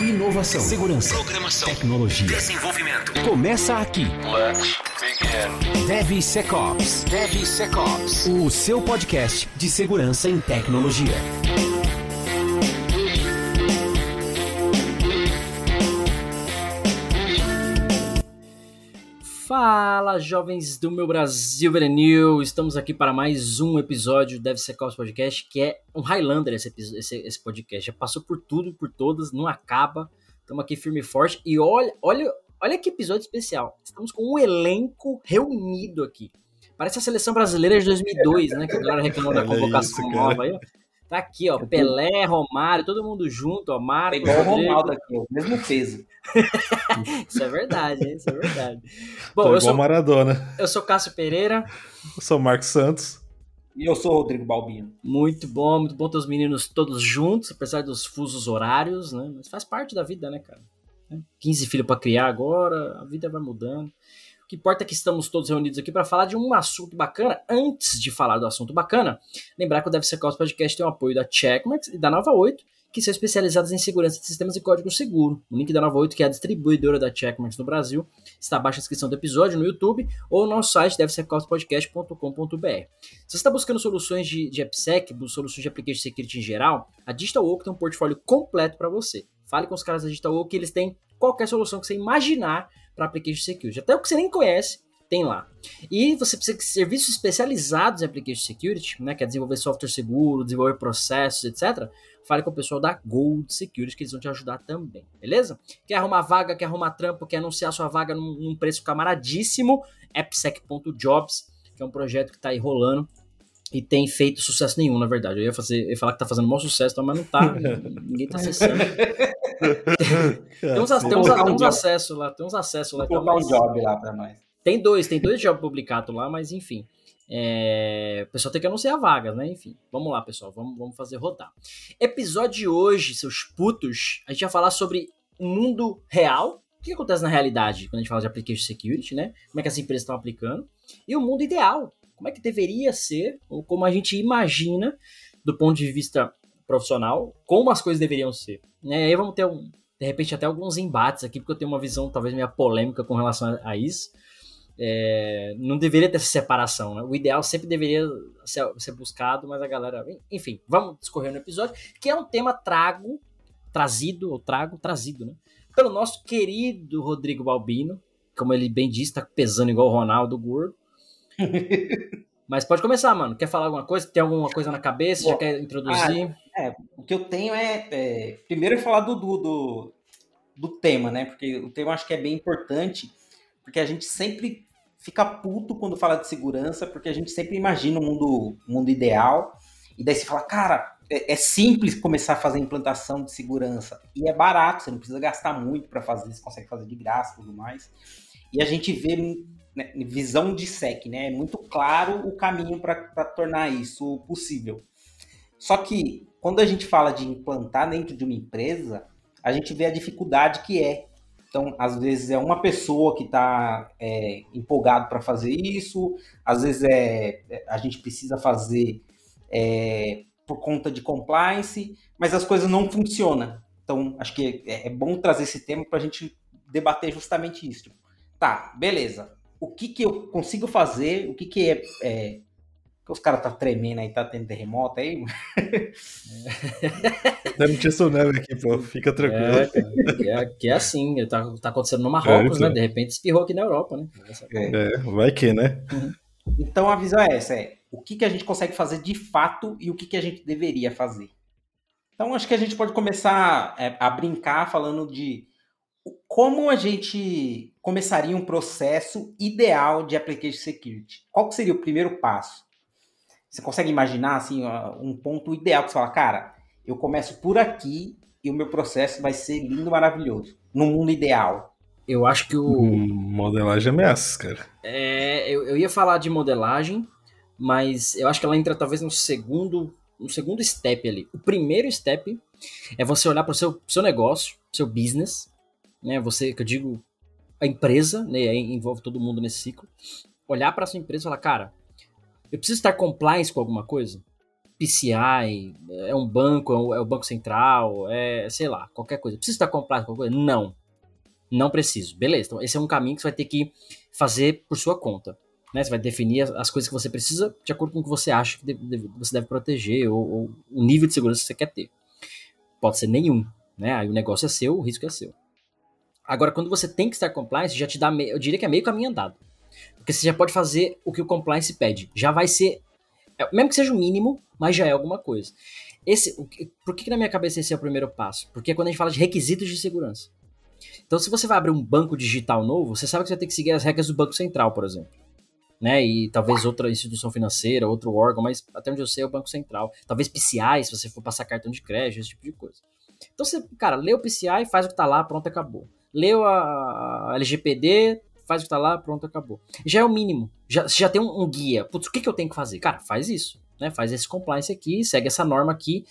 Inovação, segurança, Programação. tecnologia. Desenvolvimento. Começa aqui. Let's begin. DevSecOps. DevSecOps. O seu podcast de segurança em tecnologia. Fala, jovens do meu Brasil Verenil! Estamos aqui para mais um episódio do DevSecOps Podcast, que é um Highlander esse, esse, esse podcast. Já passou por tudo, por todas, não acaba. Estamos aqui firme e forte. E olha, olha, olha que episódio especial. Estamos com um elenco reunido aqui. Parece a seleção brasileira de 2002, né? Que a galera reclamou da convocação isso, cara. nova aí, ó. Tá aqui, ó. Pelé, Romário, todo mundo junto, ó. É Marcos, igual o. Ronaldo aqui, ó, mesmo peso. Isso é verdade, hein? Isso é verdade. Tô Bom, eu igual sou, Maradona. eu sou Cássio Pereira. Eu sou o Marcos Santos. E eu sou o Rodrigo Balbino. Muito bom, muito bom ter os meninos todos juntos, apesar dos fusos horários, né? Mas faz parte da vida, né, cara? 15 filhos pra criar agora, a vida vai mudando. Que importa que estamos todos reunidos aqui para falar de um assunto bacana. Antes de falar do assunto bacana, lembrar que o DevSecOps Podcast tem o apoio da Checkmarx e da Nova 8, que são especializadas em segurança de sistemas e código seguro. O link da Nova 8, que é a distribuidora da Checkmarx no Brasil, está abaixo da descrição do episódio no YouTube ou no nosso site devsecopspodcast.com.br. Se você está buscando soluções de, de AppSec, soluções de Application Security em geral, a Digital Oak tem um portfólio completo para você. Fale com os caras da Digital Oak que eles têm qualquer solução que você imaginar para Application Security. Até o que você nem conhece, tem lá. E você precisa de serviços especializados em Application Security, né, que é desenvolver software seguro, desenvolver processos, etc. Fale com o pessoal da Gold Security, que eles vão te ajudar também, beleza? Quer arrumar vaga, quer arrumar trampo, quer anunciar sua vaga num, num preço camaradíssimo? appsec.jobs, que é um projeto que está aí rolando e tem feito sucesso nenhum, na verdade. Eu ia, fazer, eu ia falar que tá fazendo maior sucesso, mas não tá. Ninguém tá acessando. Tem uns, tem uns, tem uns acessos lá, tem uns acessos lá. Vou colocar um mais- job lá pra nós. Tem dois, tem dois jobs publicados lá, mas enfim. É, O pessoal tem que anunciar vagas, né? Enfim, vamos lá, pessoal, vamos, vamos fazer rodar. Episódio de hoje, seus putos, a gente vai falar sobre o mundo real. O que acontece na realidade quando a gente fala de application security, né? Como é que as empresas estão aplicando. E o mundo ideal. Como é que deveria ser, ou como a gente imagina, do ponto de vista profissional, como as coisas deveriam ser. Né? Aí vamos ter, um, de repente, até alguns embates aqui, porque eu tenho uma visão talvez meio polêmica com relação a- a isso. É, não deveria ter essa separação, né? O ideal sempre deveria ser, ser buscado, mas a galera. Enfim, vamos discorrer no episódio, que é um tema trago, trazido, ou trago, trazido, né? Pelo nosso querido Rodrigo Balbino, como ele bem disse, tá pesando igual o Ronaldo Gordo. mas pode começar, mano. Quer falar alguma coisa? Tem alguma coisa na cabeça? Já Bom, quer introduzir? O que eu tenho é, é, primeiro é falar do, do, do, tema, né? Porque o tema eu acho que é bem importante, porque a gente sempre fica puto quando fala de segurança, porque a gente sempre imagina o mundo, o mundo ideal, e daí você fala, cara, é, é simples começar a fazer implantação de segurança, e é barato, você não precisa gastar muito para fazer, você consegue fazer de graça e tudo mais. E a gente vê né, visão de SEC, né? É muito claro o caminho para tornar isso possível. Só que quando a gente fala de implantar dentro de uma empresa, a gente vê a dificuldade que é. Então, às vezes é uma pessoa que está é, empolgado para fazer isso, às vezes é a gente precisa fazer é, por conta de compliance, mas as coisas não funcionam. Então, acho que é, é bom trazer esse tema para a gente debater justamente isso. Tipo, tá, beleza. O que, que eu consigo fazer? O que, que é, é que os caras tá tremendo aí, tá tendo terremoto aí. Deve notícia neve aqui, pô. Fica tranquilo. É, cara, é, que é assim, tá, tá acontecendo no Marrocos, É, né? De repente espirrou aqui na Europa, né? É, vai que, né? Então a visão é essa, é o que, que a gente consegue fazer de fato e o que, que a gente deveria fazer. Então acho que a gente pode começar é, a brincar falando de como a gente começaria um processo ideal de application security. Qual que seria o primeiro passo? Você consegue imaginar assim um ponto ideal que você fala, cara, eu começo por aqui e o meu processo vai ser lindo, maravilhoso. No mundo ideal. Eu acho que o. Hum, modelagem ameaças, cara. É, eu, eu ia falar de modelagem, mas eu acho que ela entra talvez no segundo, no segundo step ali. O primeiro step é você olhar para o seu, seu negócio, seu business, né? Você, que eu digo, a empresa, né? Envolve todo mundo nesse ciclo. Olhar para sua empresa e falar, cara, eu preciso estar compliance com alguma coisa? PCI, é um banco, é o, é o Banco Central, é sei lá, qualquer coisa. Preciso estar compliance com alguma coisa? Não. Não preciso. Beleza, então esse é um caminho que você vai ter que fazer por sua conta. Né? Você vai definir as coisas que você precisa de acordo com o que você acha que você deve proteger ou, ou, o nível de segurança que você quer ter. Pode ser nenhum. Né? Aí o negócio é seu, o risco é seu. Agora, quando você tem que estar compliance, já te dá, eu diria que é meio caminho andado. Porque você já pode fazer o que o compliance pede. Já vai ser, é, mesmo que seja o mínimo, mas já é alguma coisa. Esse, por que, que na minha cabeça esse é o primeiro passo? Porque é quando a gente fala de requisitos de segurança. Então, se você vai abrir um banco digital novo, você sabe que você vai ter que seguir as regras do Banco Central, por exemplo. Né? E talvez outra instituição financeira, outro órgão, mas até onde eu sei é o Banco Central. Talvez PCI, se você for passar cartão de crédito, esse tipo de coisa. Então, você, cara, lê o PCI, faz o que tá lá, pronto, acabou. Leu a LGPD, faz o que tá lá, pronto, acabou. Já é o mínimo. Já, você já tem um, um guia. Putz, o que, que eu tenho que fazer? Cara, faz isso. Né? Faz esse compliance aqui, segue essa norma aqui.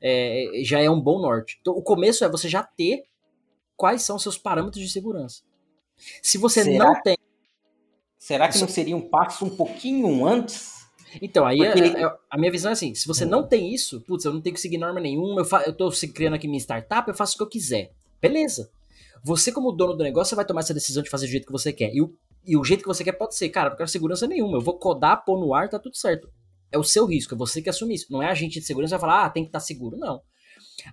É, já é um bom norte. Então, o começo é você já ter quais são seus parâmetros de segurança. Se você será, não tem. Será que não seria um passo um pouquinho antes? Então, aí Porque... a, é, é, a, minha visão é assim: se você não tem isso, putz, eu não tenho que seguir norma nenhuma, eu, fa eu tô criando aqui minha startup, eu faço o que eu quiser. Beleza. Você, como dono do negócio, vai tomar essa decisão de fazer do jeito que você quer. E o, e o jeito que você quer pode ser, cara, não quero segurança nenhuma. Eu vou codar, pôr no ar, tá tudo certo. É o seu risco, é você que assume isso. Não é a gente de segurança que vai falar, ah, tem que estar tá seguro. Não.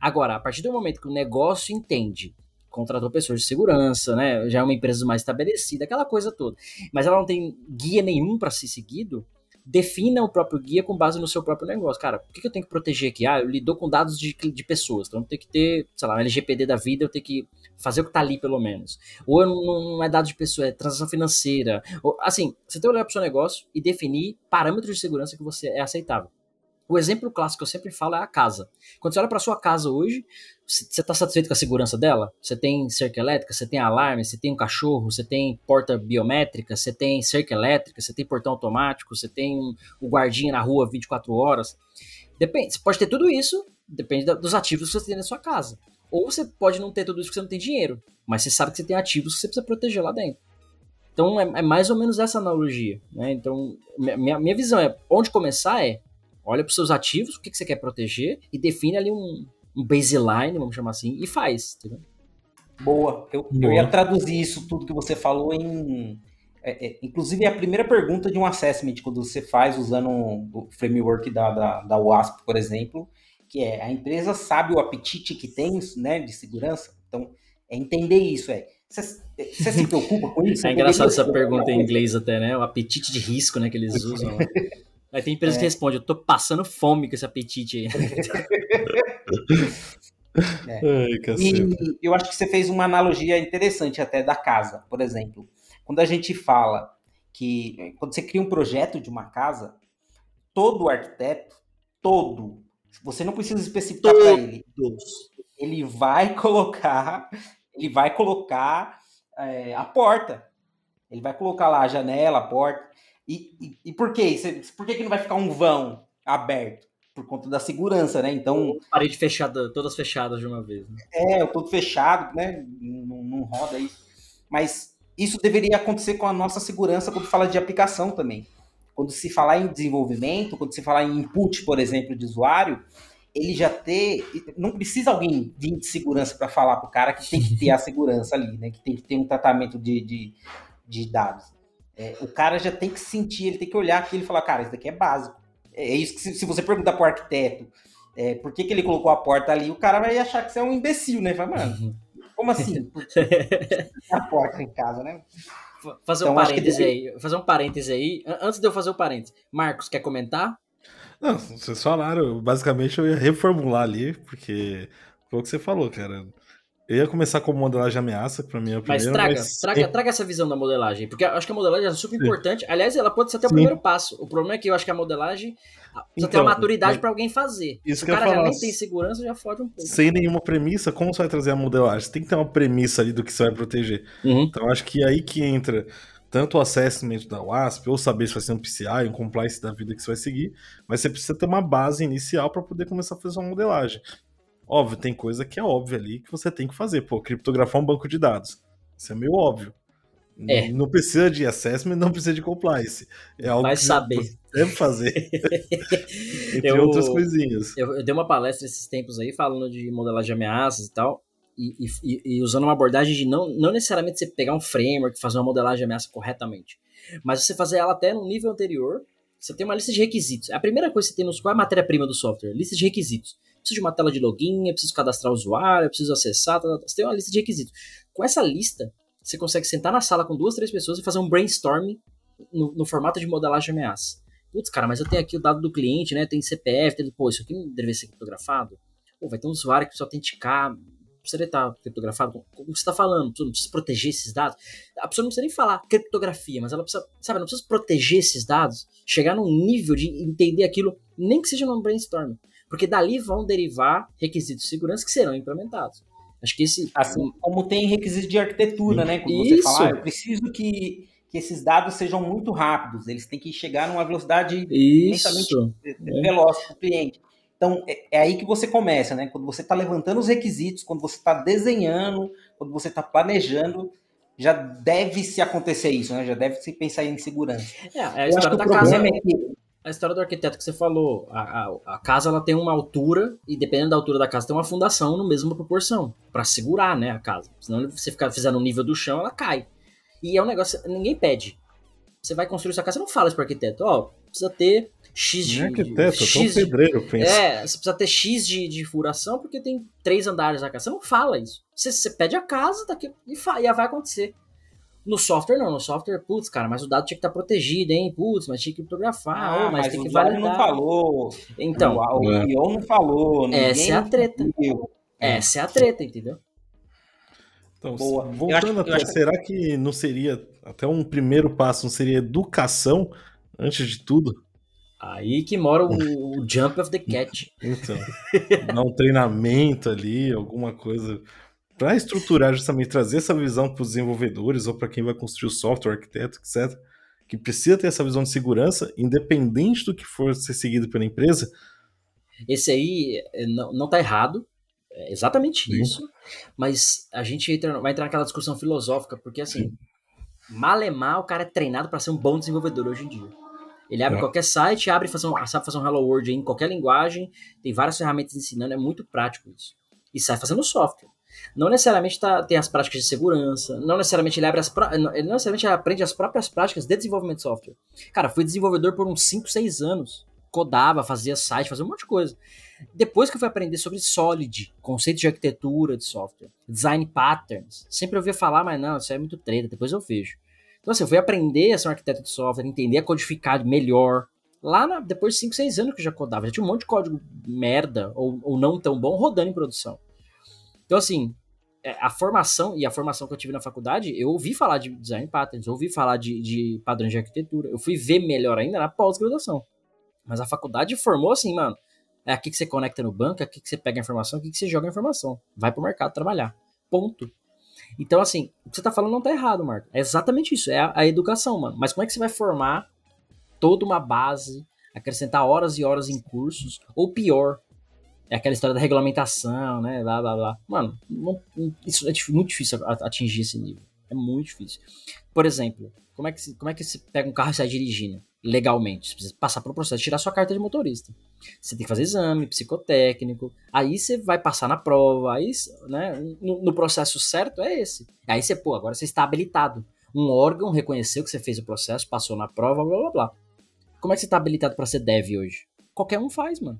Agora, a partir do momento que o negócio entende contratou pessoas de segurança, né? Já é uma empresa mais estabelecida, aquela coisa toda. Mas ela não tem guia nenhum para ser seguido. Defina o próprio guia com base no seu próprio negócio. Cara, o que, eu tenho que proteger aqui? Ah, eu lido com dados de, de pessoas, então tem que ter, sei lá, um LGPD da vida, eu tenho que fazer o que tá ali, pelo menos. Ou não, não é dado de pessoa, é transação financeira. Ou, assim, você tem que olhar para o seu negócio e definir parâmetros de segurança que você é aceitável. O exemplo clássico que eu sempre falo é a casa. Quando você olha para sua casa hoje, você está satisfeito com a segurança dela? Você tem cerca elétrica, você tem alarme, você tem um cachorro, você tem porta biométrica, você tem cerca elétrica, você tem portão automático, você tem um guardinha na rua 24 horas. Depende, você pode ter tudo isso, depende dos ativos que você tem na sua casa. Ou você pode não ter tudo isso porque você não tem dinheiro, mas você sabe que você tem ativos que você precisa proteger lá dentro. Então é, é mais ou menos essa analogia. Né? Então, minha, minha visão é: onde começar é olha para os seus ativos, o que, que você quer proteger e define ali um, um baseline, vamos chamar assim, e faz, entendeu? Boa. Eu, Boa. eu ia traduzir isso tudo que você falou em. É, é, inclusive, é a primeira pergunta de um assessment, quando você faz usando o framework da, da, da WASP, por exemplo, que é a empresa sabe o apetite que tem né, de segurança. Então, é entender isso. É, você, se preocupa com isso? É engraçado essa pergunta em inglês até, né? O apetite de risco né, que eles usam. Aí tem empresa é. que responde, eu tô passando fome com esse apetite aí. é. Ai, e eu acho que você fez uma analogia interessante até da casa, por exemplo. Quando a gente fala que quando você cria um projeto de uma casa, todo arquiteto, todo, você não precisa especificar para ele. Ele vai colocar, ele vai colocar é, a porta. Ele vai colocar lá a janela, a porta. E, e, e por quê? Por que, que não vai ficar um vão aberto? Por conta da segurança, né? Então. Parede fechada, todas fechadas de uma vez. Né? É, todo fechado, né? Não, não roda isso. Mas isso deveria acontecer com a nossa segurança quando fala de aplicação também. Quando se falar em desenvolvimento, quando se falar em input, por exemplo, de usuário, ele já ter. Não precisa alguém vir de segurança para falar para o cara que tem que ter a segurança ali, né? Que tem que ter um tratamento de, de, de dados. É, o cara já tem que sentir, ele tem que olhar aquilo e falar, cara, isso daqui é básico. É, é isso que se, se você perguntar pro arquiteto é, por que, que ele colocou a porta ali, o cara vai achar que você é um imbecil, né? Fala, mano, como assim? a porta em casa, né? Fazer então, um parêntese deve... aí, fazer um parêntese aí. Antes de eu fazer o parêntese, Marcos, quer comentar? Não, vocês falaram, basicamente eu ia reformular ali, porque foi o que você falou, cara. Eu ia começar com modelagem ameaça, pra mim é a Mas primeira, traga, mas... traga, traga essa visão da modelagem, porque eu acho que a modelagem é super Sim. importante. Aliás, ela pode ser até o Sim. primeiro passo. O problema é que eu acho que a modelagem precisa ter Então, uma maturidade mas- pra alguém fazer. Isso Se que o eu cara já falar. nem tem segurança, já fode um pouco. Sem nenhuma premissa, como você vai trazer a modelagem? Você tem que ter uma premissa ali do que você vai proteger. Uhum. Então acho que é aí que entra tanto o assessment da WASP, ou saber se vai ser um PCI, um compliance da vida que você vai seguir, mas você precisa ter uma base inicial para poder começar a fazer uma modelagem. Óbvio, tem coisa que é óbvia ali que você tem que fazer. Pô, criptografar um banco de dados. Isso é meio óbvio. É. Não precisa de assessment, não precisa de compliance. É algo Vai que saber. deve fazer. Entre Eu- outras coisinhas. Eu, eu dei uma palestra esses tempos aí falando de modelagem de ameaças e tal. E, e- e- e usando uma abordagem de não, não necessariamente você pegar um framework, fazer uma modelagem de ameaça corretamente, mas você fazer ela até no nível anterior. Você tem uma lista de requisitos. A primeira coisa que você tem nos qual é a matéria-prima do software? Lista de requisitos. Preciso de uma tela de login, eu preciso cadastrar o usuário, eu preciso acessar. tá, tá. Você tem uma lista de requisitos. Com essa lista, você consegue sentar na sala com duas, três pessoas e fazer um brainstorming no, no formato de modelagem de ameaça. Putz, cara, mas eu tenho aqui o dado do cliente, né? Tem CPF, tem, pô, isso aqui não deveria ser criptografado. Pô, vai ter um usuário que precisa autenticar, precisaria estar criptografado. Como você está falando? Não precisa proteger esses dados. A pessoa não precisa nem falar criptografia, mas ela precisa, sabe, não precisa proteger esses dados, chegar num nível de entender aquilo, nem que seja num brainstorm. Porque dali vão derivar requisitos de segurança que serão implementados. Acho que esse. Assim como tem requisito de arquitetura, né? Quando você Isso. fala, ah, eu preciso que, que esses dados sejam muito rápidos, eles têm que chegar numa velocidade Isso. imensamente veloz para o cliente. Então, é, é aí que você começa, né? Quando você está levantando os requisitos, quando você está desenhando, quando você está planejando, já deve se acontecer isso, né? Já deve se pensar em segurança. É, é a história da casa. problema é que a história do arquiteto que você falou, a, a, a casa ela tem uma altura e dependendo da altura da casa tem uma fundação no mesma proporção para segurar, né, a casa. Senão você ficar fizer no nível do chão, ela cai. E é um negócio ninguém pede. Você vai construir sua casa, você não fala isso pro arquiteto, ó, precisa ter X de Nem arquiteto, X de- pedreiro pensa. É, você precisa ter X de, de furação porque tem três andares a casa. Você não fala isso. Você, você pede a casa daqui, e, fa, e vai acontecer. No software, não. No software, putz, cara, mas o dado tinha que estar protegido, hein? Putz, mas tinha que criptografar, ah, oh, mas, mas, tem o que validar. não falou, Então, o, o É. PO não falou, Essa é a treta. pediu. essa é a treta, entendeu? Então, Boa. Voltando até, acho que- será que não seria até um primeiro passo, não seria educação antes de tudo? Aí que mora o, o jump of the cat. Então, dar um treinamento ali, alguma coisa para estruturar justamente trazer essa visão para os desenvolvedores ou para quem vai construir o software, arquiteto, etc. Que precisa ter essa visão de segurança, independente do que for ser seguido pela empresa. Esse aí é, não, não tá errado. É exatamente Sim. isso. Mas a gente entra- vai entrar naquela discussão filosófica, porque assim, malemar o cara é treinado para ser um bom desenvolvedor hoje em dia. Ele abre É. qualquer site, abre e fazer um, sabe fazer um Hello World em qualquer linguagem, tem várias ferramentas ensinando, é muito prático isso. E sai fazendo software. Não necessariamente tá, tem as práticas de segurança, não necessariamente ele abre as ele não necessariamente aprende as próprias práticas de desenvolvimento de software. Cara, fui desenvolvedor por uns 5, 6 anos. Codava, fazia site, fazia um monte de coisa. Depois que eu fui aprender sobre Solid, conceito de arquitetura de software, design patterns, sempre ouvia falar, mas não, isso é muito treta, depois eu vejo. Então assim, eu fui aprender a ser um arquiteto de software, entender a codificar melhor. Lá na- depois de 5, 6 anos que eu já codava, já tinha um monte de código merda ou, ou não tão bom rodando em produção. Então assim, é, a formação e a formação que eu tive na faculdade, eu ouvi falar de design patterns, ouvi falar de, de padrões de arquitetura, eu fui ver melhor ainda na pós-graduação. Mas a faculdade formou assim, mano. É aqui que você conecta no banco, é aqui que você pega a informação, é aqui que você joga a informação. Vai pro mercado trabalhar. Ponto. Então, assim, o que você tá falando não tá errado, Marco. É exatamente isso. É a, a educação, mano. Mas como é que você vai formar toda uma base, acrescentar horas e horas em cursos? Ou pior, é aquela história da regulamentação, né? Lá, lá, lá. Mano, não- isso é muito difícil atingir esse nível. É muito difícil. Por exemplo, como é que, como é que você pega um carro e sai dirigindo legalmente? Você precisa passar pelo processo tirar sua carta de motorista. Você tem que fazer exame psicotécnico, aí você vai passar na prova, aí, né, no, no processo certo é esse. Aí você, pô, agora você está habilitado. Um órgão reconheceu que você fez o processo, passou na prova, blá blá blá. Como é que você está habilitado para ser dev hoje? Qualquer um faz, mano.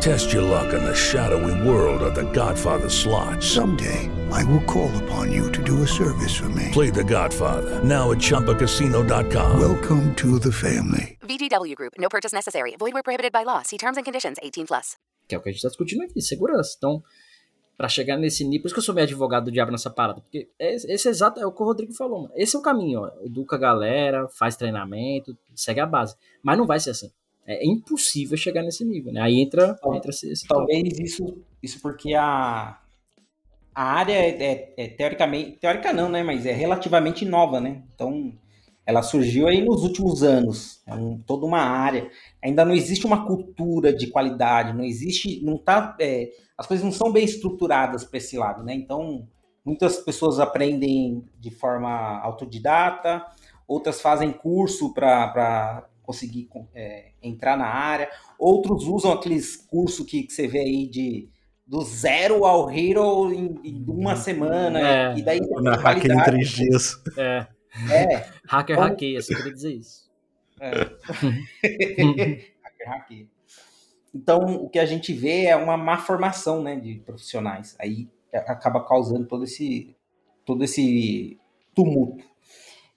Test your luck in the shadowy world of The Godfather slot. Someday, I will call upon you to do a service for me. Play The Godfather now at ChumbaCasino.com. Welcome to the family. VGW Group. No purchase necessary. Void where prohibited by law. See terms and conditions. 18 plus. Que é o que a gente tá discutindo aqui, segurança. Então, para chegar nesse nível, por isso que eu sou meio advogado do diabo nessa parada, porque esse exato é o que o Rodrigo falou, mano. Esse é o caminho, ó. Educa a galera, faz treinamento, segue a base. Mas não vai ser assim. É impossível chegar nesse nível, né? Aí entra, entra esse, esse Talvez isso, isso porque a, a área é, é, é, teoricamente, teórica não, né? Mas é relativamente nova, né? Então, ela surgiu aí nos últimos anos. É um, toda uma área. Ainda não existe uma cultura de qualidade, não existe, não tá, é, as coisas não são bem estruturadas para esse lado, né? Então, muitas pessoas aprendem de forma autodidata, outras fazem curso para conseguir é, entrar na área. Outros usam aqueles cursos que, que, você vê aí de do zero ao hero em, em uma semana. É, e daí na hacker em três dias. É. é. Hacker então, hackeia, você queria dizer isso. É. hacker hackeia. Então, o que a gente vê é uma má formação né, de profissionais. Aí acaba causando todo esse, todo esse tumulto.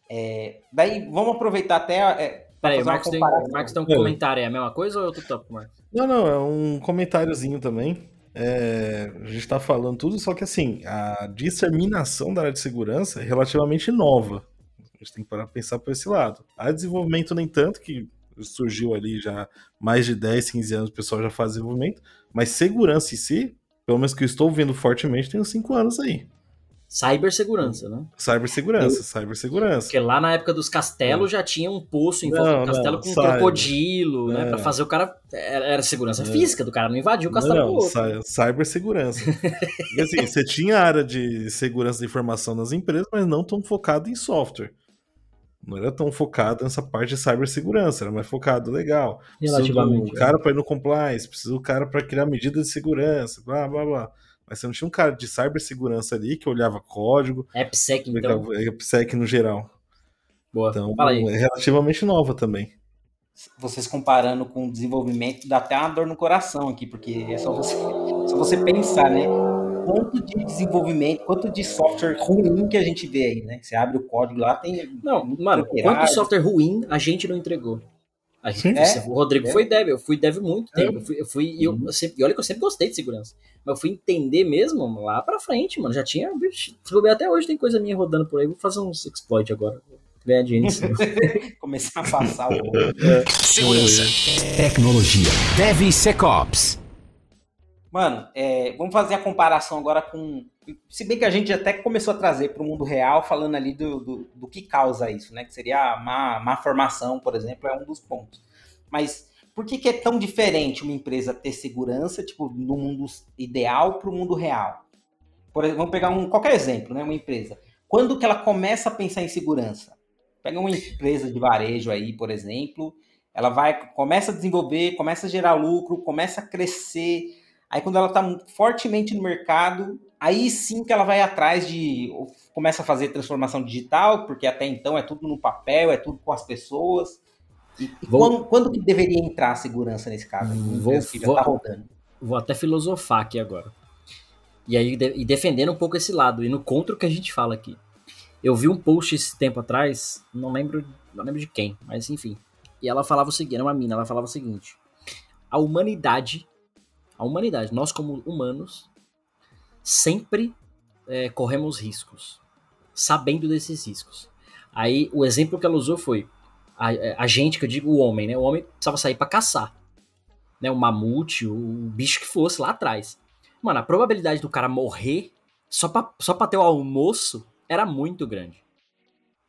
É, daí, vamos aproveitar até é, Peraí, o Marcos, tem, Marcos tem um é. comentário, é a mesma coisa ou é outro topo, Marcos? Não, não, é um comentáriozinho também. É, a gente tá falando tudo, só que assim, a disseminação da área de segurança é relativamente nova. A gente tem que parar pra pensar por esse lado. A desenvolvimento, nem tanto, que surgiu ali já mais de 10, 15 anos, o pessoal já faz desenvolvimento, mas segurança em si, pelo menos que eu estou vendo fortemente, tem uns 5 anos aí. Cybersegurança, né? Cybersegurança, cybersegurança. Porque lá na época dos castelos é. já tinha um poço em volta do castelo não, com um crocodilo, né? É. Pra fazer o cara. Era, segurança é. física do cara, não invadiu o castelo não, não, Cybersegurança. e assim, você tinha área de segurança de informação nas empresas, mas não tão focado em software. Não era tão focado nessa parte de cibersegurança, era mais focado, legal. Relativamente. Precisa do cara para ir no compliance, precisa do cara para criar medidas de segurança, blá blá blá. Mas você não tinha um cara de cibersegurança ali que olhava código. AppSec, então. AppSec no geral. Boa. Então, Fala aí. é relativamente nova também. Vocês comparando com o desenvolvimento, dá até uma dor no coração aqui, porque é só você, só você pensar, né? Quanto de desenvolvimento, quanto de software ruim que a gente vê aí, né? Você abre o código lá, tem. Não, mano, quanto software ruim a gente não entregou? A gente, é, o Rodrigo é. foi dev, eu fui dev muito tempo. Eu fui, eu fui e, eu, eu sempre, e olha que eu sempre gostei de segurança. Mas eu fui entender mesmo lá pra frente, mano. Já tinha. Bicho, até hoje tem coisa minha rodando por aí. Vou fazer uns exploit agora. Ganhar dinheiro Começar a passar o. É. Segurança. Tecnologia. DevSecOps. Mano, é, vamos fazer a comparação agora com. Se bem que a gente até começou a trazer para o mundo real, falando ali do, do, do, que causa isso, né? Que seria a má, má formação, por exemplo, é um dos pontos. Mas por que, que é tão diferente uma empresa ter segurança, tipo, no mundo ideal para o mundo real? Por exemplo, vamos pegar um, qualquer exemplo, né? Uma empresa. Quando que ela começa a pensar em segurança? Pega uma empresa de varejo aí, por exemplo, ela vai, começa a desenvolver, começa a gerar lucro, começa a crescer Aí quando ela está fortemente no mercado, aí sim que ela vai atrás de começa a fazer transformação digital, porque até então é tudo no papel, é tudo com as pessoas. E, e vou, quando, quando, que deveria entrar a segurança nesse caso? Vou, vou, tá rodando. vou até filosofar aqui agora. E aí e defendendo um pouco esse lado, e no contra o que a gente fala aqui. Eu vi um post esse tempo atrás, não lembro, não lembro de quem, mas enfim. E ela falava o seguinte, era uma mina, ela falava o seguinte: a humanidade a humanidade, nós como humanos, sempre é, corremos riscos, sabendo desses riscos. Aí o exemplo que ela usou foi a, a gente, que eu digo o homem, né? O homem precisava sair para caçar. Né? O mamute, o bicho que fosse lá atrás. Mano, a probabilidade do cara morrer só pra, só pra ter o almoço era muito grande.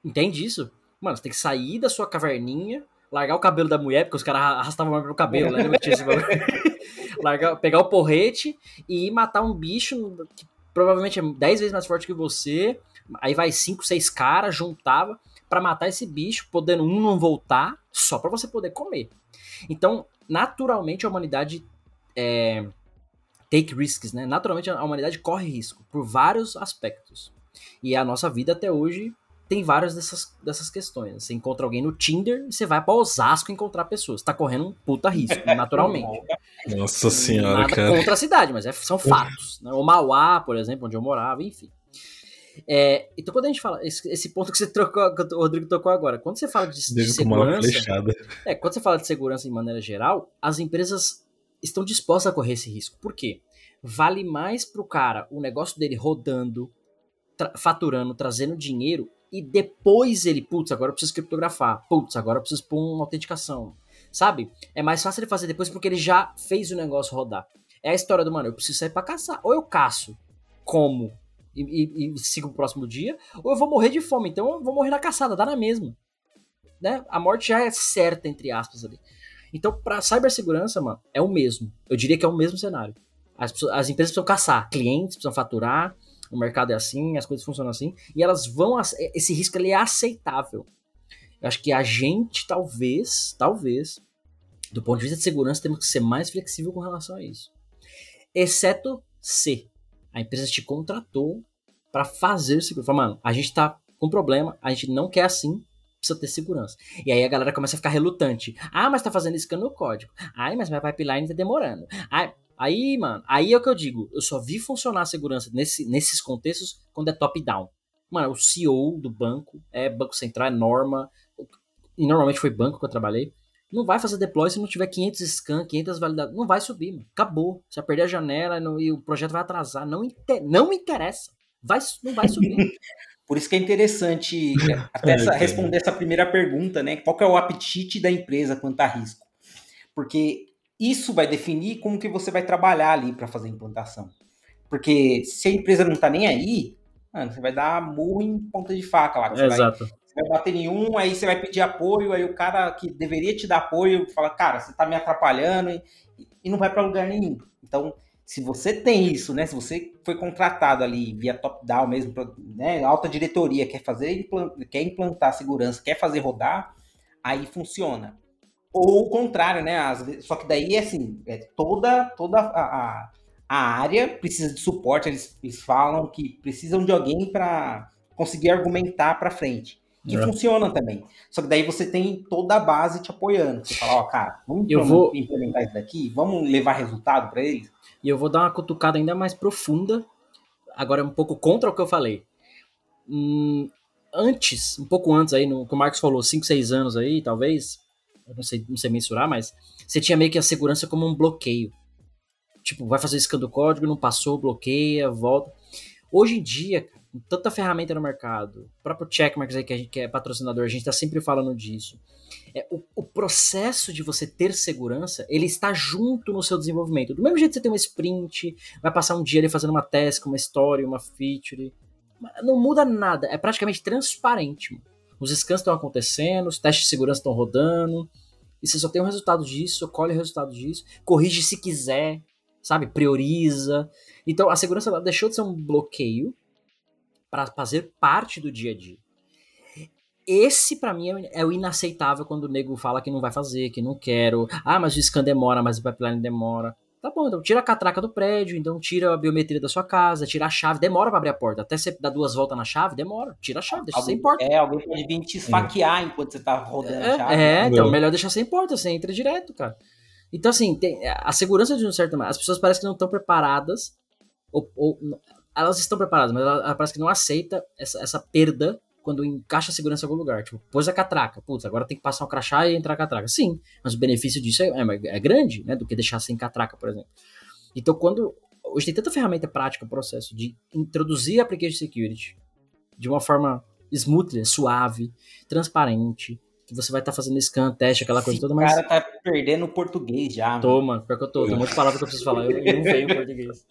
Entende isso? Mano, você tem que sair da sua caverninha, largar o cabelo da mulher, porque os caras arrastavam pelo cabelo, né? largar, pegar o porrete e ir matar um bicho que provavelmente é 10 vezes mais forte que você. Aí vai 5, 6 caras, juntava para matar esse bicho, podendo um não voltar, só para você poder comer. Então, naturalmente, a humanidade é, take risks, né? Naturalmente, a humanidade corre risco por vários aspectos. E a nossa vida até hoje tem várias dessas, dessas questões. Você encontra alguém no Tinder e você vai para Osasco encontrar pessoas. Tá correndo um puta risco, naturalmente. Nossa senhora, Nada cara. contra a cidade, mas é, são fatos. Né? O Mauá, por exemplo, onde eu morava, enfim. É, então, quando a gente fala, esse, esse, ponto que você trocou, que o Rodrigo tocou agora, quando você fala de, de segurança. É, quando você fala de segurança em maneira geral, as empresas estão dispostas a correr esse risco. Por quê? Vale mais pro cara o negócio dele rodando, tra faturando, trazendo dinheiro, e depois ele, putz, agora eu preciso criptografar, putz, agora eu preciso pôr uma autenticação. Sabe? É mais fácil ele fazer depois porque ele já fez o negócio rodar. É a história do, mano, eu preciso sair pra caçar. Ou eu caço como e, e, e, sigo o próximo dia, ou eu vou morrer de fome, então eu vou morrer na caçada, dá na mesma. Né? A morte já é certa, entre aspas, ali. Então, pra cibersegurança, mano, é o mesmo. Eu diria que é o mesmo cenário. As, as empresas precisam caçar, clientes precisam faturar, o mercado é assim, as coisas funcionam assim, e elas vão. Esse risco ele é aceitável. Eu acho que a gente, talvez, talvez, do ponto de vista de segurança, temos que ser mais flexível com relação a isso. Exceto se a empresa te contratou para fazer segurança. Mano, a gente tá com problema, a gente não quer assim, precisa ter segurança. E aí a galera começa a ficar relutante. Ah, mas tá fazendo isso no código. Ai, mas minha pipeline tá demorando. Ai, aí, mano, aí é o que eu digo. Eu só vi funcionar a segurança nesse, nesses contextos quando é top-down. Mano, o CEO do banco, é Banco Central, é norma. E normalmente foi banco que eu trabalhei. Não vai fazer deploy se não tiver 500 scan, 500 validações. Não vai subir, mano. Acabou. Você vai perder a janela e o projeto vai atrasar. Não, inter... não me interessa. Vai, não vai subir. Por isso que é interessante até essa, responder essa primeira pergunta, né? Qual é o apetite da empresa quanto a risco? Porque isso vai definir como que você vai trabalhar ali para fazer a implantação. Porque se a empresa não está nem aí, mano, você vai dar murro em ponta de faca lá. Você Exato. Vai, você vai bater nenhum, aí você vai pedir apoio, aí o cara que deveria te dar apoio fala, cara, você está me atrapalhando e, e não vai para lugar nenhum. Então, se você tem isso, né? Se você foi contratado ali via top-down mesmo, né? Alta diretoria quer fazer, quer implantar segurança, quer fazer rodar, aí funciona. Ou o contrário, né? Vezes, só que daí é assim, é toda, toda a, a, a área precisa de suporte. Eles, eles falam que precisam de alguém para conseguir argumentar para frente. Que é. funciona também. Só que daí você tem toda a base te apoiando. Você fala, ó, oh, cara, vamos eu vou... implementar isso daqui, vamos levar resultado para eles. E eu vou dar uma cutucada ainda mais profunda, agora um pouco contra o que eu falei. Hum, antes, um pouco antes aí, no que o Marcos falou, 5, 6 anos aí, talvez, eu não sei, não sei mensurar, mas você tinha meio que a segurança como um bloqueio. Tipo, vai fazer scan do código, não passou, bloqueia, volta. Hoje em dia, com tanta ferramenta no mercado, o próprio Checkmarks aí que a gente que é patrocinador, a gente tá sempre falando disso. É, o, o, processo de você ter segurança, ele está junto no seu desenvolvimento. Do mesmo jeito que você tem uma sprint, vai passar um dia ali fazendo uma task, uma story, uma feature. Não muda nada, é praticamente transparente. Mano. Os scans estão acontecendo, os testes de segurança estão rodando, e você só tem o resultado disso, colhe o resultado disso, corrige se quiser, sabe? Prioriza. Então a segurança deixou de ser um bloqueio para fazer parte do dia a dia. Esse, para mim, é o inaceitável quando o nego fala que não vai fazer, que não quero. Ah, mas o scan demora, mas o pipeline demora. Tá bom, então tira a catraca do prédio, então tira a biometria da sua casa, tira a chave, demora pra abrir a porta. Até você dar duas voltas na chave, demora. Tira a chave, deixa alguém, sem porta. É, alguém pode vir te esfaquear é. enquanto você tá rodando é, a chave. É, então melhor deixar sem porta, você entra direto, cara. Então, assim, tem, a segurança de um certo. As pessoas parecem que não estão preparadas, ou, ou, elas estão preparadas, mas ela, ela parece que não aceita essa, essa perda quando encaixa a segurança em algum lugar. Tipo, pôs a catraca. Putz, agora tem que passar o crachá e entrar a catraca. Sim, mas o benefício disso é, é, é, grande, né? Do que deixar sem catraca, por exemplo. Então, quando. Hoje tem tanta ferramenta prática, o processo de introduzir application security de uma forma smooth, suave, transparente, que você vai estar tá fazendo scan, teste, aquela coisa Esse toda, mas. cara tá perdendo o português já. Tô, mano, pior que eu tô. Tem um monte de palavra que eu preciso falar, eu, eu não venho português.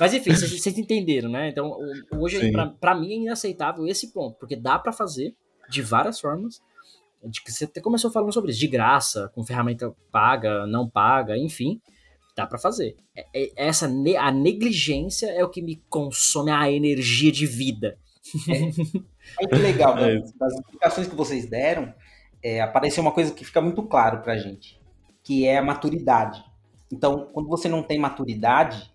Mas enfim, vocês, vocês entenderam, né? Então, hoje, pra, pra, mim, é inaceitável esse ponto, porque dá para fazer de várias formas. De que você até começou falando sobre isso, de graça, com ferramenta paga, não paga, enfim. Dá para fazer. É, é, essa a negligência é o que me consome a energia de vida. É, é que legal, né? das explicações que vocês deram, é, apareceu uma coisa que fica muito claro pra gente, que é a maturidade. Então, quando você não tem maturidade,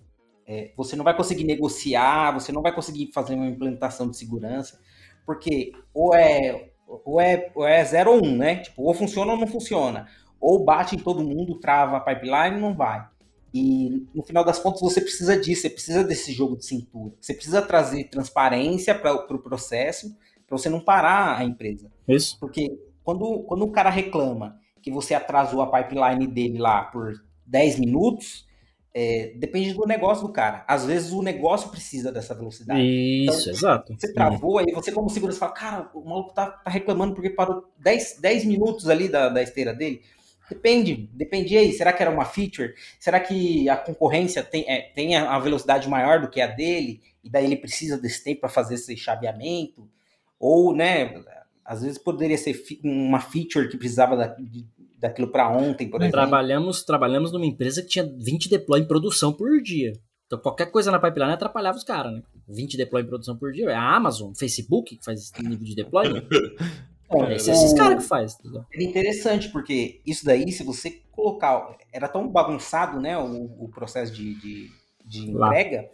é, você não vai conseguir negociar, você não vai conseguir fazer uma implementação de segurança, porque ou é ou é, ou é 0 ou 1, um, né? Tipo, ou funciona ou não funciona. Ou bate em todo mundo, trava a pipeline, não vai. E no final das contas você precisa disso, você precisa desse jogo de cintura. Você precisa trazer transparência para o pro processo, para você não parar a empresa. Isso. Porque quando, quando o cara reclama que você atrasou a pipeline dele lá por 10 minutos, é, depende do negócio do cara. Às vezes o negócio precisa dessa velocidade. Isso, então, exato. Você travou, aí você, como segurança, fala: Cara, o maluco tá, tá reclamando porque parou 10, 10 minutos ali da, da esteira dele. Depende, depende aí. Será que era uma feature? Será que a concorrência tem, é, tem a velocidade maior do que a dele? E daí ele precisa desse tempo para fazer esse chaveamento? Ou, né, às vezes poderia ser uma feature que precisava da, de, daquilo para ontem, por exemplo. Trabalhamos, trabalhamos numa empresa que tinha 20 deploy em produção por dia. Então qualquer coisa na pipeline atrapalhava os caras, né? 20 deploy em produção por dia. É a Amazon, Facebook que faz esse nível de deploy. É, esses caras que faz. É interessante, porque isso daí, se você colocar. Era tão bagunçado, né? O, o processo de, de, de entrega,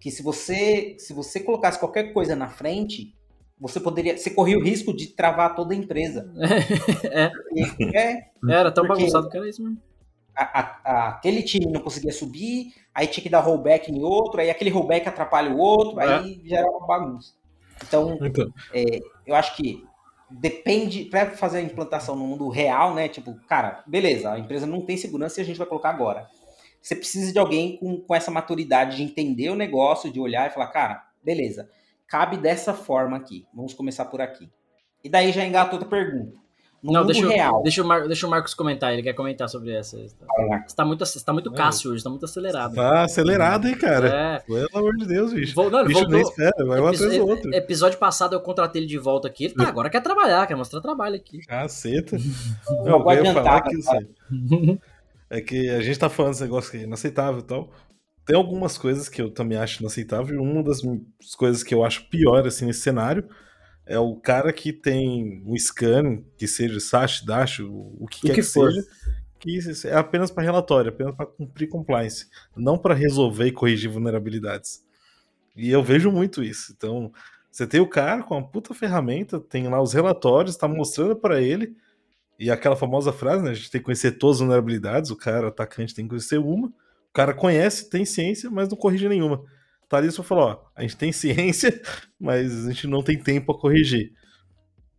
que se você, se você colocasse qualquer coisa na frente, você poderia. Você corria o risco de travar toda a empresa. é. é. Era tão bagunçado que era isso mesmo. A, a, a, aquele time não conseguia subir, aí tinha que dar rollback em outro, aí aquele rollback atrapalha o outro, é. aí já era uma bagunça. Então, então. É, eu acho que depende, para fazer a implantação no mundo real, né? Tipo, cara, beleza, a empresa não tem segurança e a gente vai colocar agora. Você precisa de alguém com, com essa maturidade de entender o negócio, de olhar e falar, cara, beleza, cabe dessa forma aqui. Vamos começar por aqui. E daí já engata outra pergunta. No não, deixa, real. Deixa, o Mar, deixa o Marcos comentar, ele quer comentar sobre essa. Você tá muito, você tá muito Cássio hoje, tá muito acelerado. Tá acelerado, hein, cara? É. Pelo amor de Deus, bicho. Vol, não, bicho voltou. espera, vai um atrás do outro. Episódio passado eu contratei ele de volta aqui. Ele tá, agora quer trabalhar, quer mostrar trabalho aqui. Caceta. não, eu ia falar que assim, é que a gente tá falando desse negócio que é inaceitável e tal. Tem algumas coisas que eu também acho inaceitável. E uma das coisas que eu acho pior, assim, nesse cenário é o cara que tem um scan, que seja SASH, DASH, o que o quer que, que seja, que é apenas para relatório, apenas para cumprir compliance, não para resolver e corrigir vulnerabilidades. E eu vejo muito isso. Então, você tem o cara com uma puta ferramenta, tem lá os relatórios, está mostrando para ele, e aquela famosa frase, né? A gente tem que conhecer todas as vulnerabilidades, o cara atacante tem que conhecer uma, cara conhece, tem ciência, mas não corrige nenhuma. Thalissa falou: ó, a gente tem ciência, mas a gente não tem tempo a corrigir.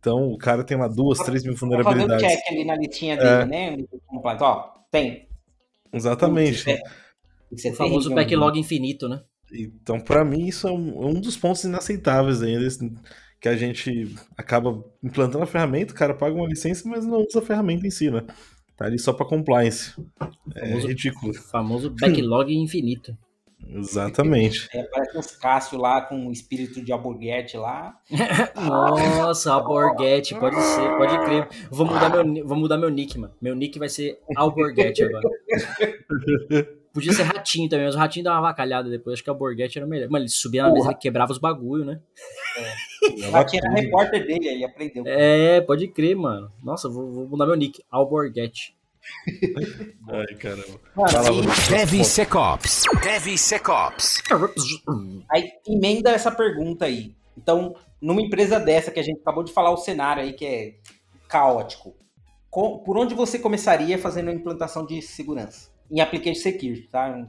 Então o cara tem lá duas, três mil vulnerabilidades. Fazer um check ali na listinha dele, é. né? Ó, tem. Exatamente. Putz, é, é o famoso backlog infinito, né? Então, para mim, isso é um, um, dos pontos inaceitáveis ainda, que a gente acaba implantando a ferramenta, o cara paga uma licença, mas não usa a ferramenta em si, né? Tá ali só para compliance. É famoso, ridículo. O famoso backlog infinito. Exatamente. É, parece uns Cássio lá com o espírito de Alborguete lá. Nossa, Alborguete, pode ser, pode crer. Vou mudar meu, vou mudar meu nick, mano. Meu nick vai ser Alborguete agora. Podia ser ratinho também, mas o ratinho dá uma vacalhada depois. Acho que o Alborguete era melhor. Mano, ele subia na mesa e quebrava os bagulho, né? É. O ratinho era repórter dele, ele aprendeu. É, pode crer, mano. Nossa, vou, vou mudar meu nick, Alborguete. Ai, caramba. DevSecOps. DevSecOps. Aí emenda essa pergunta aí. Então, numa empresa dessa que a gente acabou de falar o cenário aí que é caótico, por onde você começaria fazendo a implantação de segurança? Em Application Security, tá?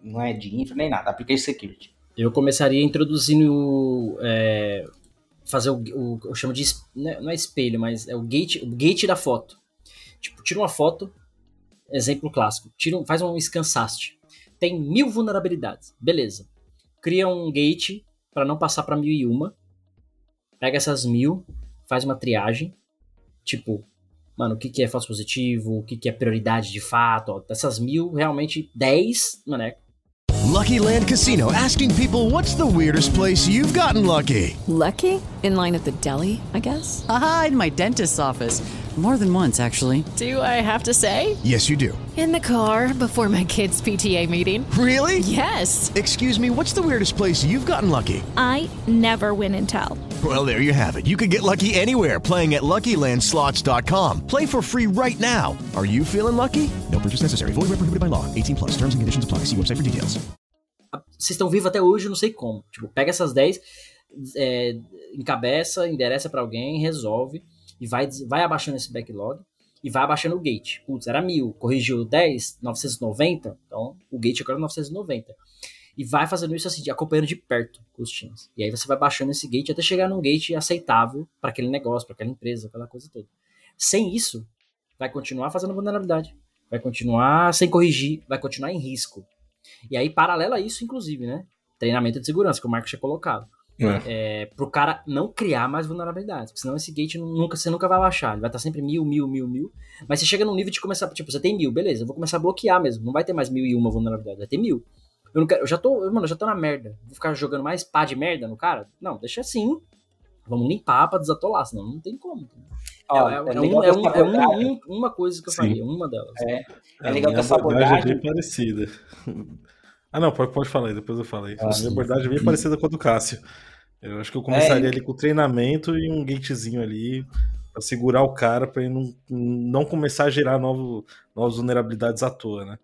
Não é de infra nem nada, Application Security. Eu começaria introduzindo é, fazer o, o, eu chamo de né, não é espelho, mas é o gate, o gate da foto. Tipo, tira uma foto, exemplo clássico, tira, faz um ScanSAST. Tem mil vulnerabilidades, beleza. Cria um gate para não passar para mil e uma. Pega essas mil, faz uma triagem. Tipo, mano, o que, que é falso positivo, o que, que é prioridade de fato. Ó, dessas mil, realmente, dez, mano, é Lucky Land Casino asking people what's the weirdest place you've gotten lucky? Lucky? In line at the deli, I guess? Aha, in my dentist's office. More than once, actually. Do I have to say? Yes, you do. In the car before my kids' PTA meeting. Really? Yes. Excuse me, what's the weirdest place you've gotten lucky? I never win and tell. Well, there you have it. You can get lucky anywhere playing at LuckyLandSlots.com. Play for free right now. Are you feeling lucky? No purchase necessary. Void where prohibited by law. 18 plus. Terms and conditions apply. See website for details. Vocês estão vivos até hoje, não sei como. Tipo, pega essas 10, é, encabeça, endereça para alguém, resolve e vai, vai abaixando esse backlog e vai abaixando o gate. Putz, era 1000, corrigiu 10, 990, então o gate agora é 990. E vai fazendo isso assim, acompanhando de perto os times. E aí você vai baixando esse gate até chegar num gate aceitável para aquele negócio, para aquela empresa, aquela coisa toda. Sem isso, vai continuar fazendo vulnerabilidade, vai continuar sem corrigir, vai continuar em risco. E aí, paralelo a isso, inclusive, né? Treinamento de segurança, que o Marcos tinha colocado. É. É, pro cara não criar mais vulnerabilidades. Porque senão esse gate nunca, você nunca vai baixar. Ele vai estar sempre mil, mil, mil, mil. Mas você chega num nível de começar. Tipo, você tem mil, beleza, eu vou começar a bloquear mesmo. Não vai ter mais mil e uma vulnerabilidade, vai ter mil. Eu, não quero, eu já tô, mano, eu já tô na merda. Vou ficar jogando mais pá de merda no cara? Não, deixa assim. Vamos limpar pra desatolar, senão não tem como. Ó, é, é é, um, é, um, é um- um- uma coisa que eu Sim. faria, uma delas. É, É, é legal que minha essa abordagem é bem parecida. Ah, não, pode, pode falar aí, depois eu falei. Ah, a minha abordagem é bem parecida com a do Cássio. Eu acho que eu começaria É, ali com treinamento e um gatezinho ali pra segurar o cara pra ele não, não começar a gerar novo, novas vulnerabilidades à toa, né?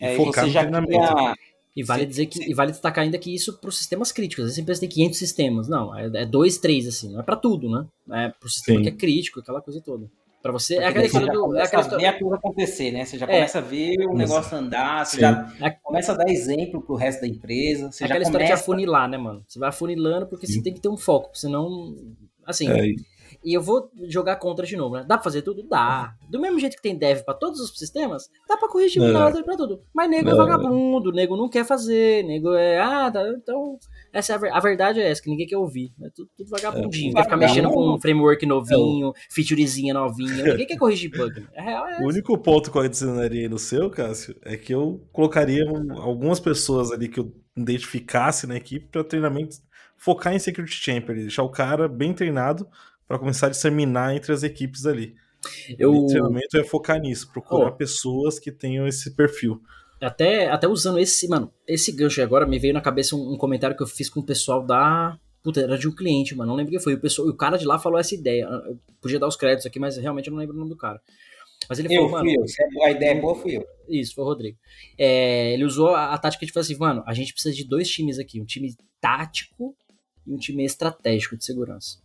E É, focar no já treinamento. cria- E vale dizer que e vale destacar ainda que isso para os sistemas críticos. Às vezes a empresa tem 500 sistemas. Não, é, é dois, três assim. Não é para tudo, né? É para o sistema Sim. que é crítico, aquela coisa toda. Para você é aquela história já do é aquela ver história, a coisa acontecer, né? Você já É. começa a ver o negócio andar, você Sim. já é começa a dar exemplo pro resto da empresa, você já aquela história de começa... afunilar, né, mano? Você vai afunilando porque você tem que ter um foco, senão assim. É, e- eu vou jogar contra de novo, né? Dá pra fazer tudo? Dá. Do mesmo jeito que tem dev pra todos os sistemas, dá pra corrigir É. pra tudo. Mas nego é É. vagabundo, nego não quer fazer, nego é. Ah, tá, então. Essa é a, ver- a verdade é essa, que ninguém quer ouvir. É tudo, tudo vagabundinho. É. Quer ficar mexendo com um framework novinho, featurezinha novinha. Ninguém quer corrigir bug. né? A real é O essa. único ponto que eu adicionaria aí no seu, Cássio, é que eu colocaria um- algumas pessoas ali que eu identificasse na equipe para treinamento focar em Security Champion, deixar o cara bem treinado para começar a disseminar entre as equipes ali. Eu- O treinamento é focar nisso, procurar Oh. pessoas que tenham esse perfil. Até, até usando esse, mano, esse gancho aí agora, me veio na cabeça um, um comentário que eu fiz com o pessoal da. Puta, era de um cliente, mano. Não lembro quem foi. O, pessoal, o cara de lá falou essa ideia. Eu podia dar os créditos aqui, mas realmente eu não lembro o nome do cara. Mas ele Eu falou, mano. eu, se a ideia é boa, fui eu. Isso, foi o Rodrigo. É, ele usou a, a tática de falar assim, mano, a gente precisa de dois times aqui, um time tático e um time estratégico de segurança.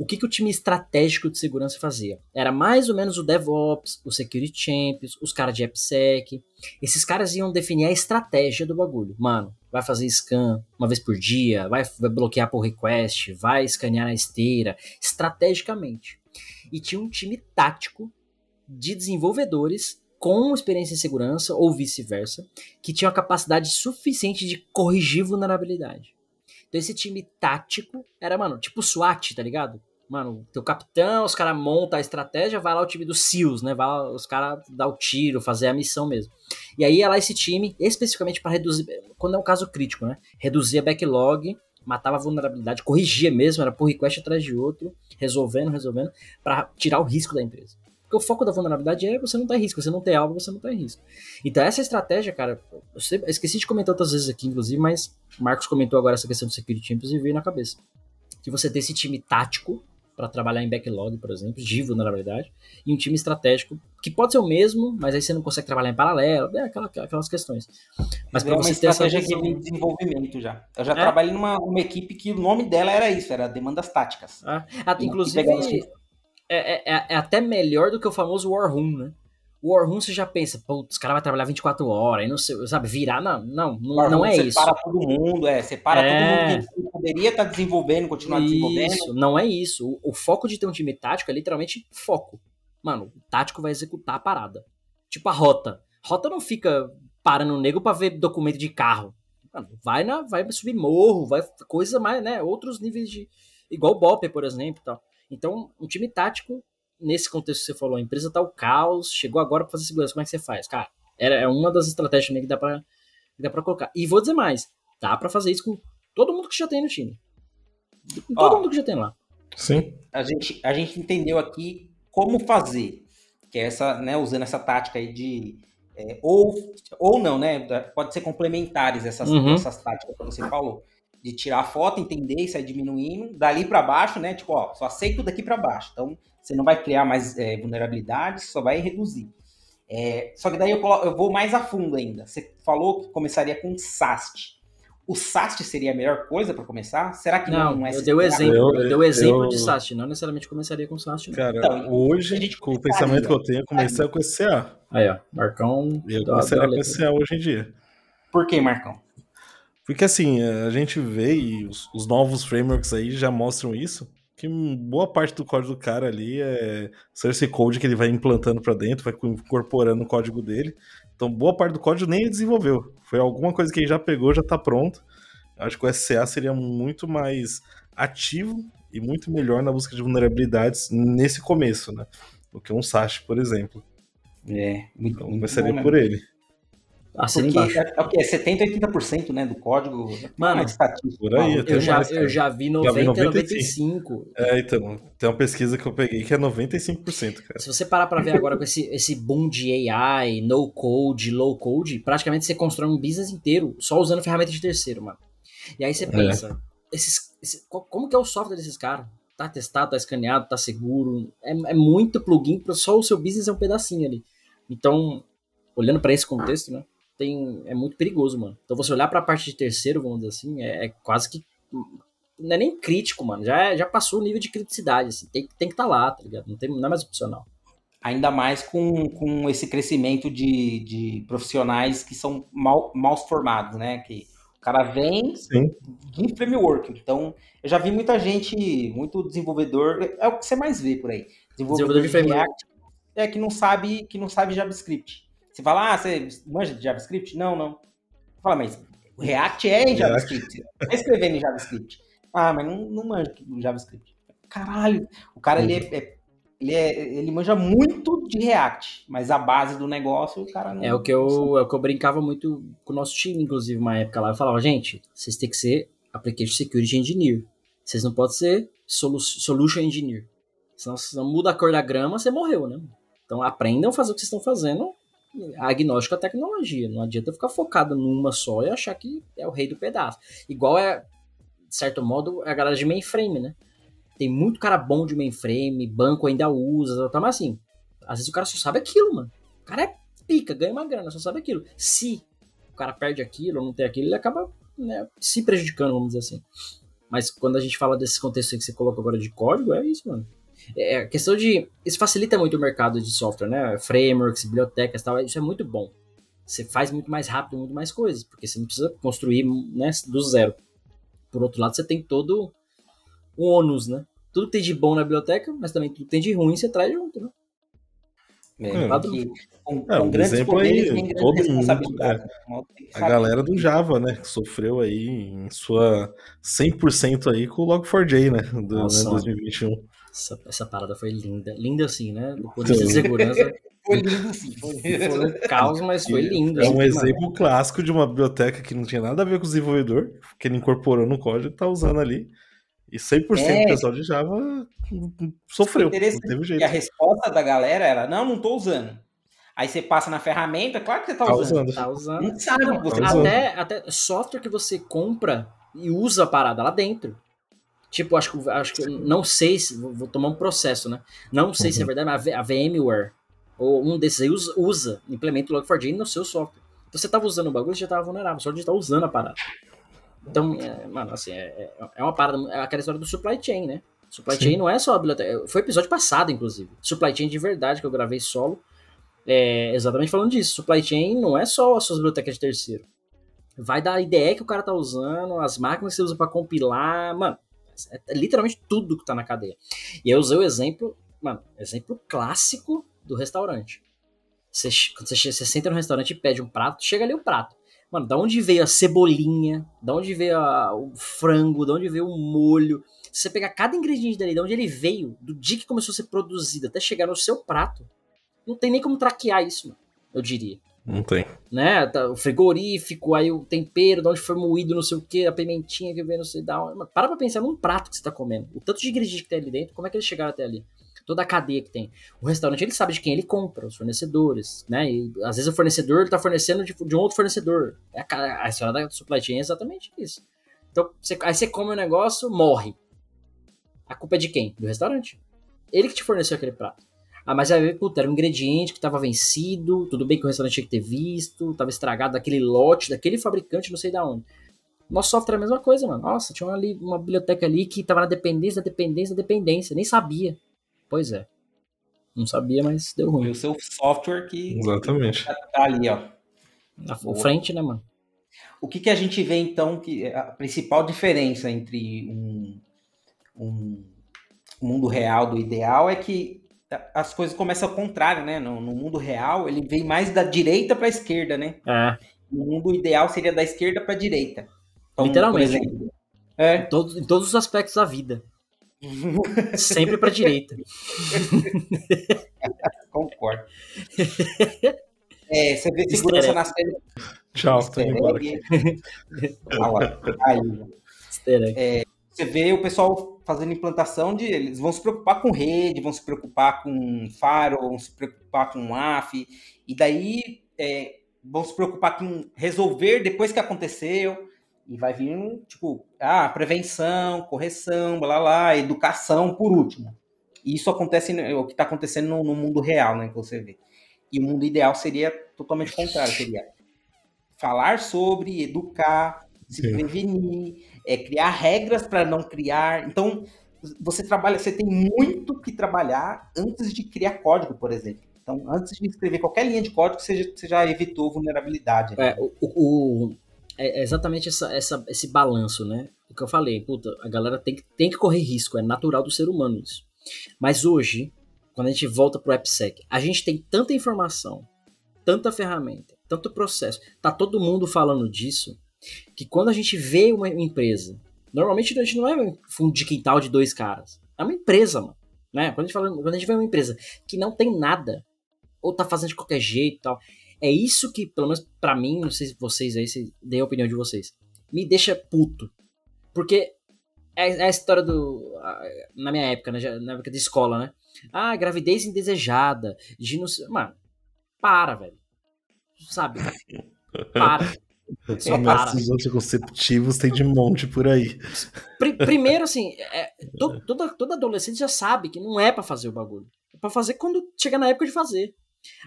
O que, que o time estratégico de segurança fazia? Era mais ou menos o DevOps, o Security Champions, os caras de AppSec. Esses caras iam definir a estratégia do bagulho. Mano, vai fazer scan uma vez por dia, vai, vai bloquear por request, vai escanear na esteira, estrategicamente. E tinha um time tático de desenvolvedores com experiência em segurança ou vice-versa, que tinham a capacidade suficiente de corrigir vulnerabilidade. Então esse time tático era, mano, tipo SWAT, tá ligado? Mano, teu capitão, os caras montam a estratégia, vai lá o time dos SEALs, né? Vai lá, os caras dar o tiro, fazer a missão mesmo. E aí ia lá esse time, especificamente para reduzir, quando é um caso crítico, né? Reduzir a backlog, matava a vulnerabilidade, corrigia mesmo, era por request atrás de outro, resolvendo, resolvendo, para tirar o risco da empresa. Porque o foco da vulnerabilidade é você não tá em risco, você não tem algo, você não tá em risco. Então essa estratégia, cara, eu eu esqueci de comentar outras vezes aqui, inclusive, mas Marcos comentou agora essa questão do Security Champions e veio na cabeça. Que você ter esse time tático para trabalhar em backlog, por exemplo, de vulnerabilidade, e um time estratégico, que pode ser o mesmo, mas aí você não consegue trabalhar em paralelo, é aquela- aquelas questões. Mas é para uma você ter essa estratégia visão... de desenvolvimento já. Eu já É? trabalhei numa uma equipe que o nome dela era isso, era demandas táticas. Ah, inclusive, é, é- é até melhor do que o famoso War Room, né? O Room você já pensa, putz, os caras vão trabalhar 24 horas, e não sei, sabe, virar, não, não, não, não é isso. Separa todo mundo, é, separa É. todo mundo que poderia estar desenvolvendo, continuar desenvolvendo. Isso, não é isso. O, o foco de ter um time tático é literalmente foco. Mano, o tático vai executar a parada. Tipo a rota. Rota não fica parando o nego pra ver documento de carro. Mano, vai, na, vai subir morro, vai coisa mais, né? Outros níveis de. Igual o Bopper, por exemplo. Tal. Então, um time tático nesse contexto que você falou, a empresa tá o caos, chegou agora para fazer segurança, como é que você faz? Cara, é uma das estratégias também que dá para que dá para colocar. E vou dizer mais, dá para fazer isso com todo mundo que já tem no time. Com todo Ó, mundo que já tem lá. Sim. A gente, a gente entendeu aqui como fazer, que é essa, né, usando essa tática aí de é, ou, ou não, né? Pode ser complementares essas, Uhum. essas táticas que você falou. De tirar a foto, entender isso aí diminuindo, dali para baixo, né? Tipo, ó, só aceito daqui para baixo. Então, você não vai criar mais é, vulnerabilidades, só vai reduzir. É, só que daí eu, colo- eu vou mais a fundo ainda. Você falou que começaria com SAST. O SAST seria a melhor coisa para começar? Será que não, Não, é eu dei o exemplo, Eu- eu, dei o exemplo eu- de SAST, não necessariamente começaria com SAST. Não. Cara, Então, hoje, com o pensamento que eu tenho, eu comecei com esse CA. Aí, ó, Marcão. Eu a com letra. esse CA hoje em dia. Por que, Marcão? Porque assim, a gente vê e os, os novos frameworks aí já mostram isso, que boa parte do código do cara ali é source code que ele vai implantando pra dentro, vai incorporando o código dele. Então, boa parte do código nem ele desenvolveu. Foi alguma coisa que ele já pegou, já tá pronto. Acho que o SCA seria muito mais ativo e muito melhor na busca de vulnerabilidades nesse começo, né? Do que um SAST, por exemplo. É, muito, Então, muito começaria bom, por né? ele. Assina Porque embaixo. é, é o quê? É 70, 80% né, do código. Mano. Por aí, Eu já, eu já vi Já vi 90, 95. 95. É, então, tem uma pesquisa que eu peguei que é 95%, cara. Se você parar pra ver agora com esse, esse boom de AI, no code, low code, praticamente você constrói um business inteiro só usando ferramenta de terceiro, mano. E aí você pensa, esses, esse- co- como que é o software desses caras? Tá testado, tá escaneado, tá seguro. É, é muito plugin para só o seu business é um pedacinho ali. Então, olhando pra esse contexto, né? Tem, é muito perigoso, mano. Então você olhar pra parte de terceiro, vamos dizer assim, é, é quase que. Não é nem crítico, mano. Já, já passou o nível de criticidade. Assim. Tem, tem que estar lá, tá ligado? Não, tem, não é mais opcional. Ainda mais com, com esse crescimento de, de profissionais que são mal, mal formados, né? Que o cara vem Sim. em framework. Então, eu já vi muita gente, muito desenvolvedor, é o que você mais vê por aí. Desenvolvedor de framework. React é que não sabe, que não sabe JavaScript. Você fala, ah, você manja de JavaScript? Não, não. Fala, mas o React é em JavaScript. Você tá escrevendo em JavaScript. Ah, mas não, não manja do JavaScript. Caralho, o cara ele é, é- ele é, ele manja muito de React, mas a base do negócio o cara não. É o que eu, é o que eu brincava muito com o nosso time, inclusive, uma época lá. Eu falava, gente, vocês têm que ser Application Security Engineer. Vocês não podem ser solu- Solution Engineer. Senão, se não muda a cor da grama, você morreu, né? Então aprendam a fazer o que vocês estão fazendo agnóstico à tecnologia. Não adianta ficar focado numa só e achar que é o rei do pedaço. Igual é, de certo modo, a galera de mainframe, né? Tem muito cara bom de mainframe, banco ainda usa, tá, mas assim, às vezes o cara só sabe aquilo, mano. O cara é pica, ganha uma grana, só sabe aquilo. Se o cara perde aquilo ou não tem aquilo, ele acaba né, se prejudicando, vamos dizer assim. Mas quando a gente fala desse contexto que você coloca agora de código, é isso, mano. É a questão de. Isso facilita muito o mercado de software, né? Frameworks, bibliotecas e tal. Isso é muito bom. Você faz muito mais rápido, muito mais coisas, porque você não precisa construir né, do zero. Por outro lado, você tem todo o ônus, né? Tudo que tem de bom na biblioteca, mas também tudo que tem de ruim você traz junto, né? É, Padrão. que com, É, um exemplo poderes aí, todo mundo, é, que A galera do Java, né, que sofreu aí em sua 100% aí com o Log4j, né, do Nossa, né, 2021. Essa, essa parada foi linda. Linda assim, né? Do ponto de vista de segurança. Foi lindo sim. Foi Foi um caos, mas foi lindo. É um assim, exemplo clássico de uma biblioteca que não tinha nada a ver com o desenvolvedor, que ele incorporou no código e tá usando ali. E 100% É. do pessoal de Java sofreu, jeito. a resposta da galera era: não, não tô usando. Aí você passa na ferramenta, claro que você tá, Tá usando. usando. Tá usando. Não sabe você tá tá usando. até, até software que você compra e usa a parada lá dentro. Tipo, acho que, acho que não sei se. Vou, tomar um processo, né? Não sei se é Uhum. verdade, mas a, VMware, ou um desses aí, usa, usa implementa o Log4j no seu software. Então você tava usando o bagulho, você já tava vulnerável, só de estar usando a parada. Então, é, mano, assim, é, é- é uma parada. É aquela história do supply chain, né? Supply Sim. chain não é só a biblioteca. Foi episódio passado, inclusive. Supply chain de verdade, que eu gravei solo. É, exatamente falando disso. Supply chain não é só as suas bibliotecas de terceiro. Vai da IDE que o cara tá usando, as máquinas que você usa pra compilar. Mano, é, é literalmente tudo que tá na cadeia. E eu usei o exemplo, mano, exemplo clássico do restaurante. Você, quando você, senta no restaurante e pede um prato, chega ali o prato. Mano, da onde veio a cebolinha? Da onde veio a, o frango? Da onde veio o molho? Se você pegar cada ingrediente dali, de onde ele veio, do dia que começou a ser produzido até chegar no seu prato, não tem nem como traquear isso, mano, eu diria. Não tem. Né? Tá, o frigorífico, aí o tempero, de onde foi moído, não sei o que, a pimentinha que veio, não sei da onde. Para pra pensar num prato que você tá comendo. O tanto de ingrediente que tem ali dentro, como é que eles chegaram até ali? Toda a cadeia que tem. O restaurante, ele sabe de quem ele compra, os fornecedores, né? E às vezes o fornecedor, ele tá fornecendo de, de um outro fornecedor. É a, a história da supply chain é exatamente isso. Então, você, aí você come o negócio, morre. A culpa é de quem? Do restaurante. Ele que te forneceu aquele prato. Ah, mas aí, puta, era um ingrediente que estava vencido, tudo bem que o restaurante tinha que ter visto, estava estragado daquele lote, daquele fabricante, não sei da onde. Nosso software é a mesma coisa, mano. Nossa, tinha uma, ali, uma biblioteca ali que estava na dependência, da dependência, da dependência. Nem sabia. Pois é. Não sabia, mas deu ruim. Foi o seu software que. Exatamente. Tá ali, ó. Na frente, né, mano? O que, que a gente vê, então, que a principal diferença entre um, um mundo real do ideal é que as coisas começam ao contrário, né? No, no mundo real, ele vem mais da direita para a esquerda, né? É. No mundo ideal seria da esquerda para a direita. Então, Literalmente. exemplo, é. Em, todos, em todos os aspectos da vida. Sempre para direita. Concordo. É, você vê segurança na série. Tchau, tô indo embora aqui. Aí, é, você vê o pessoal fazendo implantação de. Eles vão se preocupar com rede, vão se preocupar com faro, vão se preocupar com AF, e daí é, vão se preocupar com resolver depois que aconteceu. E vai vir, tipo, ah, prevenção, correção, blá blá, educação por último. E isso acontece, o que está acontecendo no, no, mundo real, né, que você vê. E o mundo ideal seria totalmente contrário, seria falar sobre, educar, se Sim. prevenir, é, criar regras para não criar. Então, você trabalha, você tem muito que trabalhar antes de criar código, por exemplo. Então, antes de escrever qualquer linha de código, você já, você já evitou vulnerabilidade. Né? É, o, o, é exatamente essa, essa, esse balanço, né? O que eu falei, puta, a galera tem que, tem que correr risco, é natural do ser humano isso. Mas hoje, quando a gente volta pro AppSec, a gente tem tanta informação, tanta ferramenta, tanto processo, tá todo mundo falando disso, que quando a gente vê uma empresa, normalmente a gente não é um fundo de quintal de dois caras, é uma empresa, mano. Né? Quando, a gente fala, quando a gente vê uma empresa que não tem nada, ou tá fazendo de qualquer jeito e tal, é isso que, pelo menos para mim, não sei se vocês aí, se dêem a opinião de vocês, me deixa puto. Porque é, é a história do. Na minha época, né? Na época de escola, né? Ah, gravidez indesejada. De não Mano, para, velho. Sabe? Para. Só para. Esses anticonceptivos tem de monte por aí. primeiro, assim, é, todo, toda, toda adolescente já sabe que não é para fazer o bagulho. É pra fazer quando chega na época de fazer.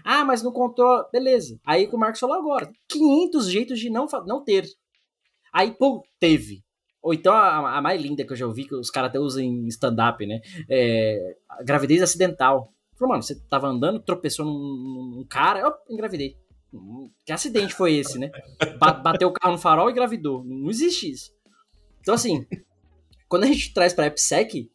Ah, mas não contou. Beleza. Aí o Marcos falou agora: 500 jeitos de não, não ter. Aí, pô, teve. Ou então a, a, mais linda que eu já ouvi, que os caras até usam em stand-up, né? É, gravidez acidental. Falou, mano, você tava andando, tropeçou num, num cara, ó, engravidei. Que acidente foi esse, né? Bateu o carro no farol e engravidou. Não existe isso. Então, assim, quando a gente traz pra AppSec,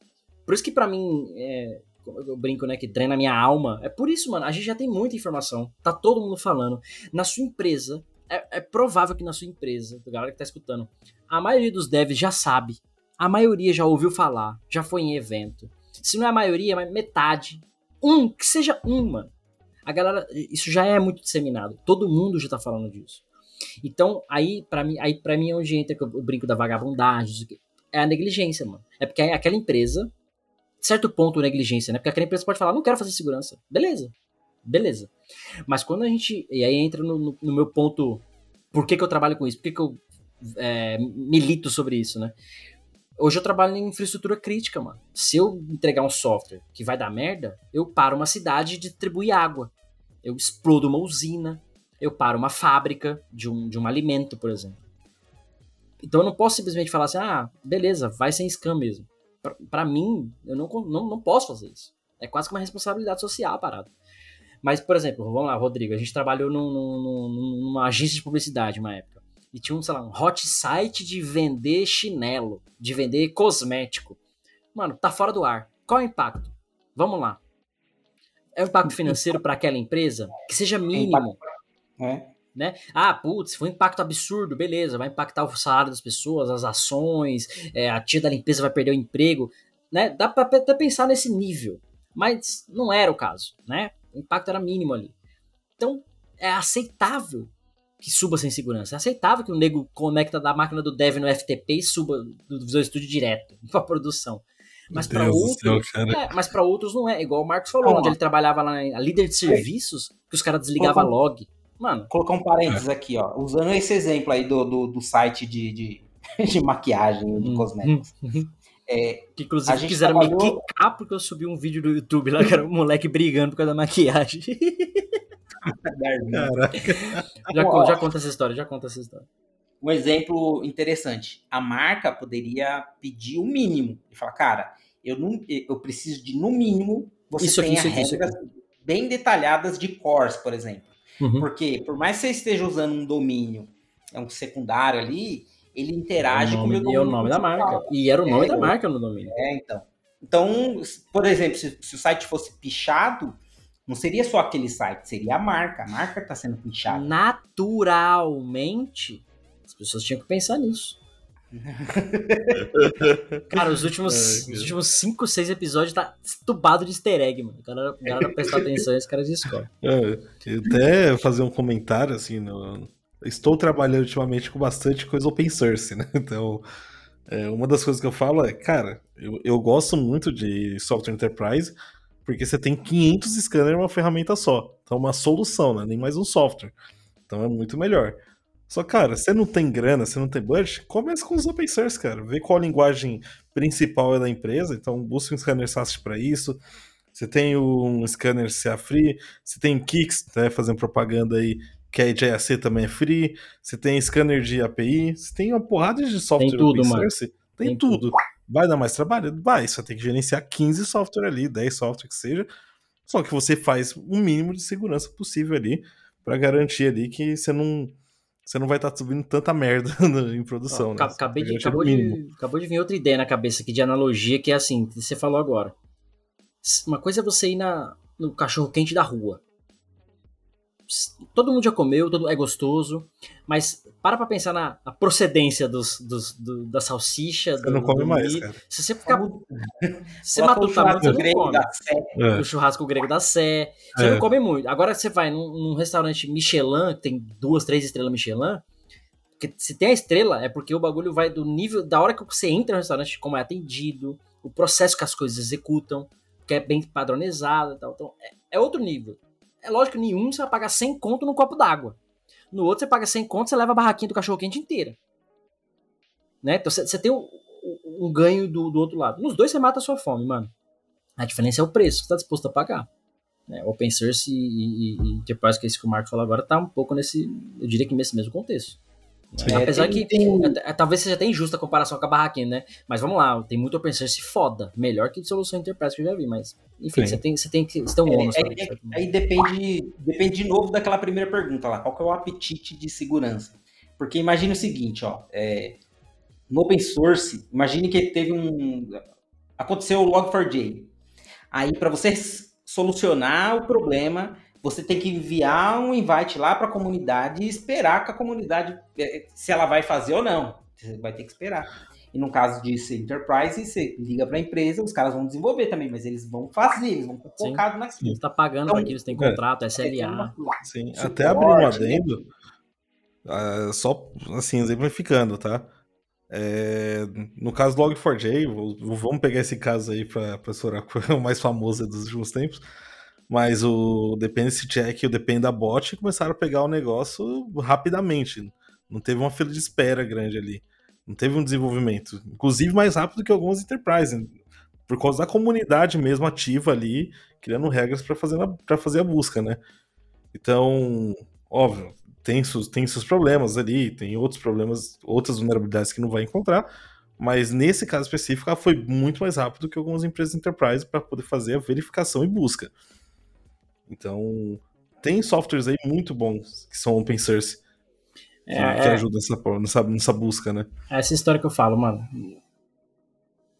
por isso que para mim, é, eu brinco, né, que treina a minha alma, é por isso, mano, a gente já tem muita informação, tá todo mundo falando. Na sua empresa, é, é provável que na sua empresa, a galera que tá escutando, a maioria dos devs já sabe, a maioria já ouviu falar, já foi em evento. Se não é a maioria, mas metade. Um, que seja um, mano. A galera, isso já é muito disseminado. Todo mundo já tá falando disso. Então, aí para mim, aí para mim é onde entra o brinco da vagabundagem, é a negligência, mano. É porque aquela empresa, certo ponto negligência, né? Porque aquela empresa pode falar, não quero fazer segurança. Beleza. Beleza. Mas quando a gente, e aí entra no, no, no meu ponto, por que, que eu trabalho com isso? Por que, que eu é, milito sobre isso, né? Hoje eu trabalho em infraestrutura crítica, mano. Se eu entregar um software que vai dar merda, eu paro uma cidade de distribuir água. Eu explodo uma usina. Eu paro uma fábrica de um, de um alimento, por exemplo. Então eu não posso simplesmente falar assim, ah, beleza, vai sem scam mesmo. Para mim, eu não, não, não posso fazer isso. É quase que uma responsabilidade social a parada. Mas, por exemplo, vamos lá, Rodrigo, a gente trabalhou num, num, numa agência de publicidade uma época e tinha um, sei lá, um hot site de vender chinelo, de vender cosmético. Mano, tá fora do ar. Qual é o impacto? Vamos lá. É um impacto financeiro para aquela empresa que seja mínimo. É, Né? Ah, putz, foi um impacto absurdo, beleza, vai impactar o salário das pessoas, as ações, é, a tia da limpeza vai perder o emprego, né? Dá pra até pensar nesse nível, mas não era o caso, né? O impacto era mínimo ali. Então, é aceitável que suba sem segurança. É aceitável que o nego conecta da máquina do dev no FTP e suba do Visual Studio direto para produção. Mas para outros, é, mas para outros não é. Igual o Marcos falou, onde ele trabalhava lá em líder de serviços, que os caras desligavam log. Mano. Colocar um parênteses é. aqui, ó. Usando esse exemplo aí do, do, do site de, de, de maquiagem, de hum, cosméticos. Hum, é, que inclusive quiseram trabalhou... me quicar porque eu subi um vídeo do YouTube lá que era um moleque brigando por causa da maquiagem. já, já conta essa história, já conta essa história. Um exemplo interessante. A marca poderia pedir o mínimo e falar, cara, eu, não, eu preciso de, no mínimo, você isso tenha aqui, regras bem detalhadas de cores, por exemplo. Uhum. Porque, por mais que você esteja usando um domínio, é um secundário ali, ele interage é com o meu domínio. E é o nome da marca. E era o nome é, da marca no domínio. É, então. Então, por exemplo, se, se, o site fosse pichado, não seria só aquele site, seria a marca. A marca está sendo pichada. Naturalmente, as pessoas tinham que pensar nisso. Cara, os últimos, Ai, os últimos cinco, seis episódios tá estubado de easter egg, mano. O cara, o cara prestar atenção e esse cara descobre. É, até fazer um comentário, assim, no... estou trabalhando ultimamente com bastante coisa open source, né? Então, é, uma das coisas que eu falo é, cara, eu, eu gosto muito de software enterprise, porque você tem 500 scanners em uma ferramenta só. Então, é uma solução, né? Nem mais um software. Então, é muito melhor. Só, cara, você não tem grana, você não tem budget, comece com os open source, cara. Vê qual a linguagem principal é da empresa. Então, busque um scanner SAST para isso. Você tem um scanner CA Free, você tem Kix, né, fazendo propaganda aí, que é JAC também é free. Você tem scanner de API, você tem uma porrada de software tem tudo, open source. Mano. Tem, tem tudo. tudo. Vai dar mais trabalho? Vai, você tem que gerenciar 15 software ali, 10 software que seja. Só que você faz o mínimo de segurança possível ali para garantir ali que você não você não vai estar tá subindo tanta merda em produção, né? Acabei de, acabou, de, acabou de vir outra ideia na cabeça aqui de analogia, que é assim, você falou agora. Uma coisa é você ir na, no cachorro quente da rua todo mundo já comeu, todo, é gostoso, mas para pra pensar na, na procedência dos, dos, do, da salsicha. Você do, não come mais, cara. Se você ficar. você matou o tamanho, você não come. É. O churrasco grego da Sé. Você é. não come muito. Agora você vai num, num, restaurante Michelin, que tem duas, três estrelas Michelin. Porque se tem a estrela, é porque o bagulho vai do nível. Da hora que você entra no restaurante, como é atendido, o processo que as coisas executam, que é bem padronizado e tal. Então, é, é outro nível. É lógico nenhum você vai pagar 100 conto no copo d'água. No outro você paga 100 conto, você leva a barraquinha do cachorro quente inteira. Né? Então você, tem um, um ganho do, do, outro lado. Nos dois você mata a sua fome, mano. A diferença é o preço que você está disposto a pagar. Né? Open source e, e, e enterprise, que é isso que o Marco falou agora, tá um pouco nesse, eu diria que nesse mesmo contexto. É, Apesar tem, que tem... É, é, talvez seja até injusta a comparação com a barraquinha, né? Mas vamos lá, tem muito open source foda. Melhor que solução enterprise que eu já vi, mas enfim, você tem, você tem que você tem um ônus. É, é, aí depende, depende de novo daquela primeira pergunta lá, qual que é o apetite de segurança? Porque imagine o seguinte, ó, é, no open source, imagine que teve um aconteceu o Log4j. Aí para você solucionar o problema, você tem que enviar um invite lá para a comunidade e esperar que a comunidade, é, se ela vai fazer ou não. Você vai ter que esperar. E no caso de ser enterprise, você liga para a empresa, os caras vão desenvolver também, mas eles vão fazer, eles vão estar focados naquilo. Você está pagando então, para aquilo, você tem contrato, SLA. Sim, até abrir um adendo, uh, só assim, exemplificando, tá? É, no caso do Log4j, vamos pegar esse caso aí para explorar o mais famoso dos últimos tempos. Mas o Dependency Check e o Depend da Bot começaram a pegar o negócio rapidamente. Não teve uma fila de espera grande ali. Não teve um desenvolvimento. Inclusive mais rápido que algumas enterprises. Por causa da comunidade mesmo ativa ali, criando regras para fazer, fazer a busca, né? Então, óbvio, tem seus, tem seus problemas ali, tem outros problemas, outras vulnerabilidades que não vai encontrar, mas nesse caso específico, ela foi muito mais rápido que algumas empresas enterprise para poder fazer a verificação e busca. Então, tem softwares aí muito bons que são open source. Que, é, que é. ajudam nessa, nessa, nessa busca, né? É essa história que eu falo, mano.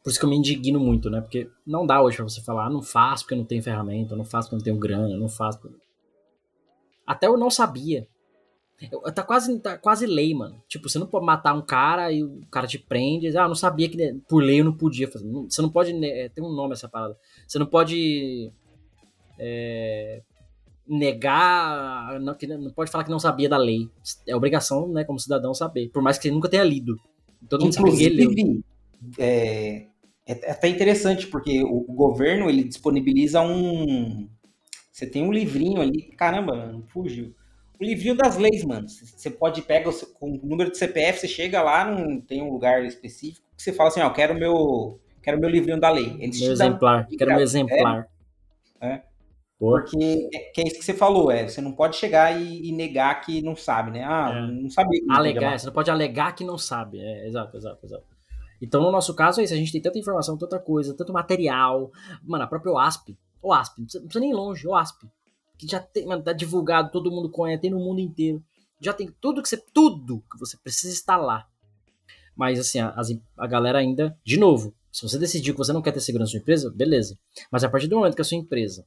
Por isso que eu me indigno muito, né? Porque não dá hoje pra você falar, ah, não faço porque eu não tenho ferramenta, não faço porque eu não tenho grana, não faço. Porque... Até eu não sabia. Tá quase, tá quase lei, mano. Tipo, você não pode matar um cara e o cara te prende. Ah, eu não sabia que por lei eu não podia fazer. Você não pode. É, tem um nome essa parada. Você não pode. É, negar. Não, não pode falar que não sabia da lei. É obrigação, né, como cidadão, saber. Por mais que você nunca tenha lido. Todo mundo sabe que ele leu. É, é até interessante, porque o, o governo ele disponibiliza um. Você tem um livrinho ali. Caramba, fugiu o livrinho das leis, mano. Você pode pegar com o número de CPF, você chega lá, não tem um lugar específico, que você fala assim, ó, quero meu, quero meu livrinho da lei. Eles meu exemplar, dão, quero meu exemplar. É, é. Porque é, que é isso que você falou, é, você não pode chegar e, e negar que não sabe, né? Ah, é. não sabia. Não alegar, você não pode alegar que não sabe. É, exato, exato, exato. Então, no nosso caso, é isso. A gente tem tanta informação, tanta coisa, tanto material. Mano, a própria OASP. OASP, não precisa, não precisa nem ir longe, OASP que já tem, mano, tá divulgado, todo mundo conhece, tem no mundo inteiro. Já tem tudo que você, tudo que você precisa estar lá. Mas assim, a, a galera ainda, de novo, se você decidiu que você não quer ter segurança na sua empresa, beleza. Mas a partir do momento que a sua empresa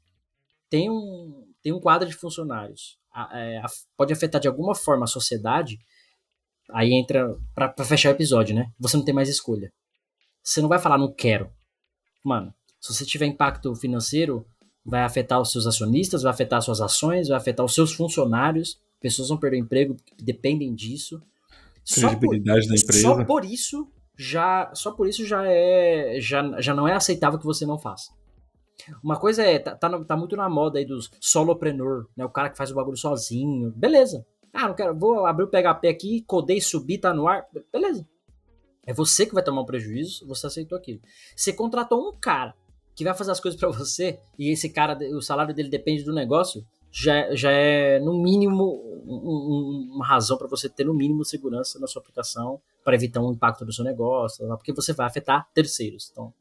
tem um, tem um quadro de funcionários, a, é, a, pode afetar de alguma forma a sociedade, aí entra para fechar o episódio, né? Você não tem mais escolha. Você não vai falar não quero. Mano, se você tiver impacto financeiro, vai afetar os seus acionistas, vai afetar suas ações, vai afetar os seus funcionários. Pessoas vão perder o emprego dependem disso. Credibilidade da empresa. Só por isso já, só por isso já é, já, já não é aceitável que você não faça. Uma coisa é, tá, tá, tá muito na moda aí dos solopreneur, né? O cara que faz o bagulho sozinho. Beleza. Ah, não quero, vou abrir o PHP aqui, codei, subir, tá no ar. Beleza. É você que vai tomar um prejuízo, você aceitou aquilo. Você contratou um cara que vai fazer as coisas para você e esse cara, o salário dele depende do negócio, já, já é no mínimo um, uma razão para você ter no mínimo segurança na sua aplicação para evitar um impacto no seu negócio, porque você vai afetar terceiros. Então,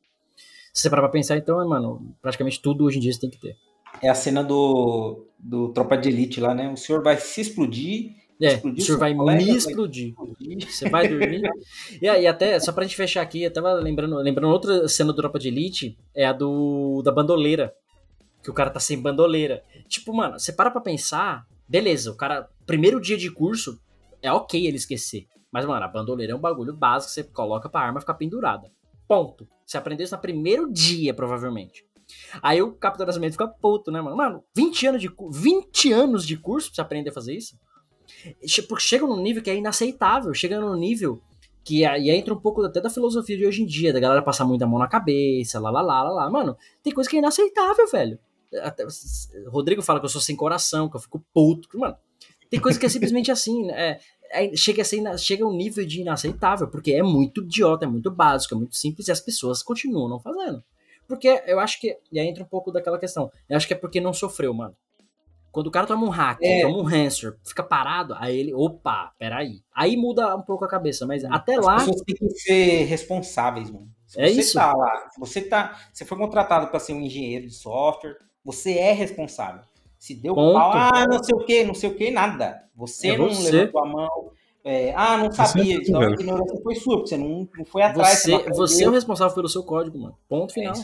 se você parar pra pensar, então, é, mano, praticamente tudo hoje em dia você tem que ter. É a cena do, do Tropa de Elite lá, né? O senhor vai se explodir é, o senhor vai me explodir. Você vai dormir. e aí, até, só pra gente fechar aqui, eu tava lembrando, lembrando outra cena do Tropa de Elite, é a do da bandoleira. Que o cara tá sem bandoleira. Tipo, mano, você para pra pensar, beleza, o cara, primeiro dia de curso, é ok ele esquecer. Mas, mano, a bandoleira é um bagulho básico que você coloca pra arma ficar pendurada. Ponto. Você aprendeu isso no primeiro dia, provavelmente. Aí o capitão da fica puto, né, mano? Mano, 20 anos de, 20 anos de curso pra você aprender a fazer isso? Porque chega num nível que é inaceitável, chega num nível que aí entra um pouco até da filosofia de hoje em dia, da galera passar muito a mão na cabeça, lá, lá, lá, lá, lá. Mano, tem coisa que é inaceitável, velho. Até, Rodrigo fala que eu sou sem coração, que eu fico puto. Mano, tem coisa que é simplesmente assim, né? É, chega, a ser, chega a um nível de inaceitável, porque é muito idiota, é muito básico, é muito simples e as pessoas continuam não fazendo. Porque eu acho que. E aí entra um pouco daquela questão. Eu acho que é porque não sofreu, mano. Quando o cara toma um hack, é. toma um hamster, fica parado, aí ele, opa, peraí. Aí muda um pouco a cabeça, mas até As lá. As pessoas têm que ser responsáveis, mano. Se é você isso. tá lá, se você tá. Você foi contratado para ser um engenheiro de software, você é responsável. Se deu Ponto. pau, ah, não sei o que, não sei o que, nada. Você É não você. levantou a mão. é, ah, não sabia. Você é Então a ignorância foi sua, porque você não, não foi atrás. Você, você é o responsável pelo seu código, mano. Ponto É final. aí.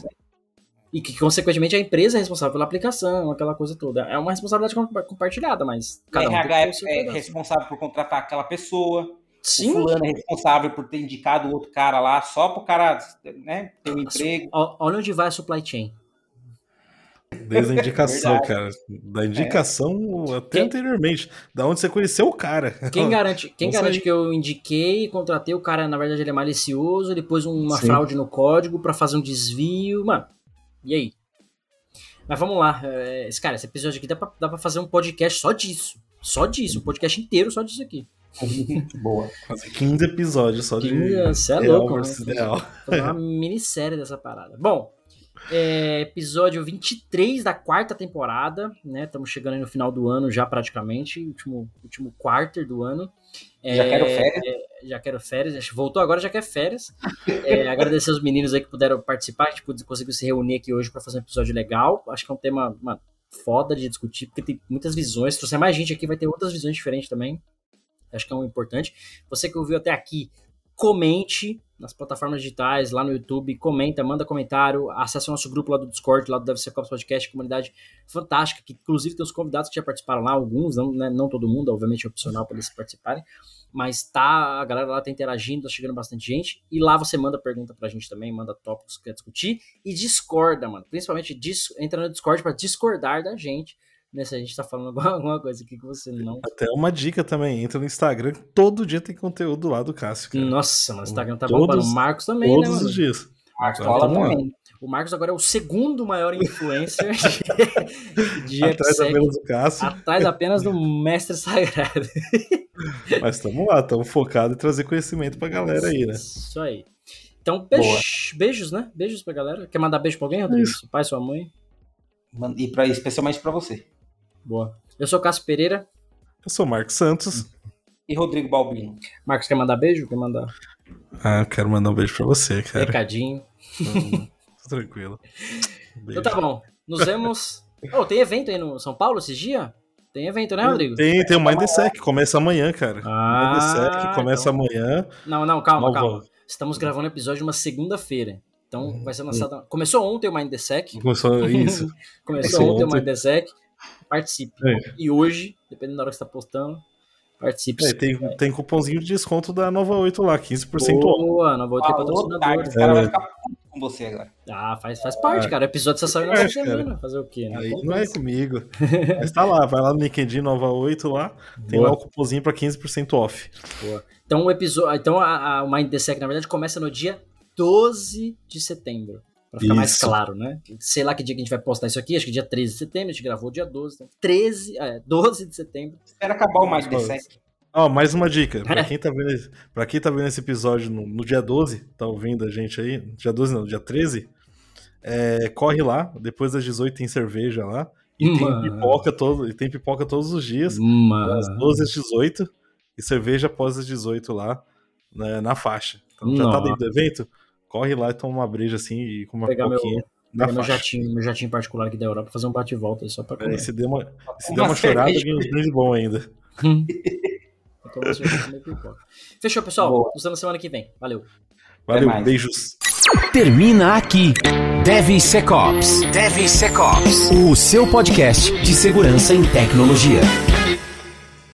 e que, consequentemente, a empresa é responsável pela aplicação, aquela coisa toda. É uma responsabilidade compa- compartilhada, mas cada um RH é, é responsável por contratar aquela pessoa. Sim. O fulano é responsável por ter indicado o outro cara lá só pro cara né, ter um emprego. Olha onde vai a supply chain. Desde a indicação, cara. Da indicação até Quem- anteriormente. Da onde você conheceu o cara. Quem garante, quem garante que eu indiquei, contratei o cara, na verdade ele é malicioso, ele pôs uma Sim. fraude no código pra fazer um desvio, mano. E aí? Mas vamos lá, é, esse cara, esse episódio aqui dá pra, dá pra fazer um podcast só disso. Só disso, um podcast inteiro só disso aqui. Boa. Fazer 15 episódios só de. Você é Real louco, né? Fazer uma minissérie dessa parada. Bom, é, episódio 23 da quarta temporada, né? Estamos chegando aí no final do ano já praticamente, último, último quarter do ano. Já É, quero férias. é, já quero férias, que voltou agora, já quer férias. É, agradecer os meninos aí que puderam participar, a gente conseguiu se reunir aqui hoje para fazer um episódio legal. Acho que é um tema mano, foda de discutir, porque tem muitas visões. Se trouxer mais gente aqui, vai ter outras visões diferentes também. Acho que é um importante. Você que ouviu até aqui, comente nas plataformas digitais, lá no YouTube, comenta, manda comentário, acessa o nosso grupo lá do Discord, lá do DevSecOps Podcast, comunidade fantástica, que inclusive tem os convidados que já participaram lá, alguns, não, né, não todo mundo, obviamente é opcional para eles participarem, mas tá, a galera lá tá interagindo, tá chegando bastante gente, e lá você manda pergunta pra gente também, manda tópicos que quer discutir, e discorda, mano, principalmente entra no Discord para discordar da gente, né, se a gente tá falando alguma coisa aqui que você não. Até uma dica também, entra no Instagram, todo dia tem conteúdo lá do Cássio. Cara. Nossa, mano, o Instagram tá todos, bombando. O Marcos também, todos né? Todos os dias. Marcos fala também. O Marcos agora é o segundo maior influencer de, de Atrás apenas do Cássio. Atrás apenas do mestre sagrado. Mas estamos lá, estamos focados em trazer conhecimento pra galera aí, né? Isso aí. Então, beijos, beijos, né? Beijos pra galera. Quer mandar beijo pra alguém, Rodrigo? Seu pai, sua mãe? E pra, especialmente pra você. Boa. Eu sou Cássio Pereira. Eu sou Marcos Santos. E Rodrigo Balbino. Marcos, quer mandar beijo? Quer mandar? Ah, eu quero mandar um beijo pra você, cara. Recadinho. Hum, tranquilo. Beijo. Então tá bom. Nos vemos. Oh, tem evento aí no São Paulo esses dias? Tem evento, né, Rodrigo? Tem, tem o Mindsec, começa amanhã, cara. Ah, Mindsec começa então... amanhã. Não, não, calma, calma. Estamos gravando o episódio uma segunda-feira. Então vai ser lançado. Começou ontem o Mind the Sec. Começou isso. Começou ontem, ontem o Mind the Sec. Participe. É. E hoje, dependendo da hora que você está postando, participe. É, tem, é. tem cupomzinho de desconto da Nova 8 lá, 15% Boa, Nova 8 tem patrocinador. Esse cara vai ficar com você agora. Ah, faz, faz parte, cara. O episódio só saiu na é, semana. Fazer o quê, né? Aí não é comigo. Mas tá lá, vai lá no LinkedIn Nova 8 lá, tem Boa. lá o cupomzinho para 15% off. Boa. Então o episódio, então a, a, o Mind the Sec, na verdade, começa no dia 12 de setembro. Pra ficar isso. mais claro, né? Sei lá que dia que a gente vai postar isso aqui, acho que dia 13 de setembro, a gente gravou dia 12. Então 13, é, 12 de setembro. Espera acabar o the Sec. Ó, oh, mais uma dica. Pra quem tá vendo, esse, pra quem tá vendo esse episódio no, no, dia 12, tá ouvindo a gente aí, dia 12 não, dia 13, é, corre lá, depois das 18 tem cerveja lá. E tem pipoca, todo, e tem pipoca todos os dias, Mano. das 12 às 18, e cerveja após as 18 lá, né, na faixa. Então, já tá dentro do evento? Corre lá e toma uma breja assim e com uma Pegar pouquinha. Meu, meu jatinho, meu jatinho particular aqui da Europa fazer um bate e volta só pra comer. É, se der uma, se der uma, uma chorada, ganha uns brindes bom ainda. Fechou, pessoal. Boa. Nos vemos semana que vem. Valeu. Valeu, beijos. Termina aqui. DevSecOps. DevSecOps. O seu podcast de segurança em tecnologia.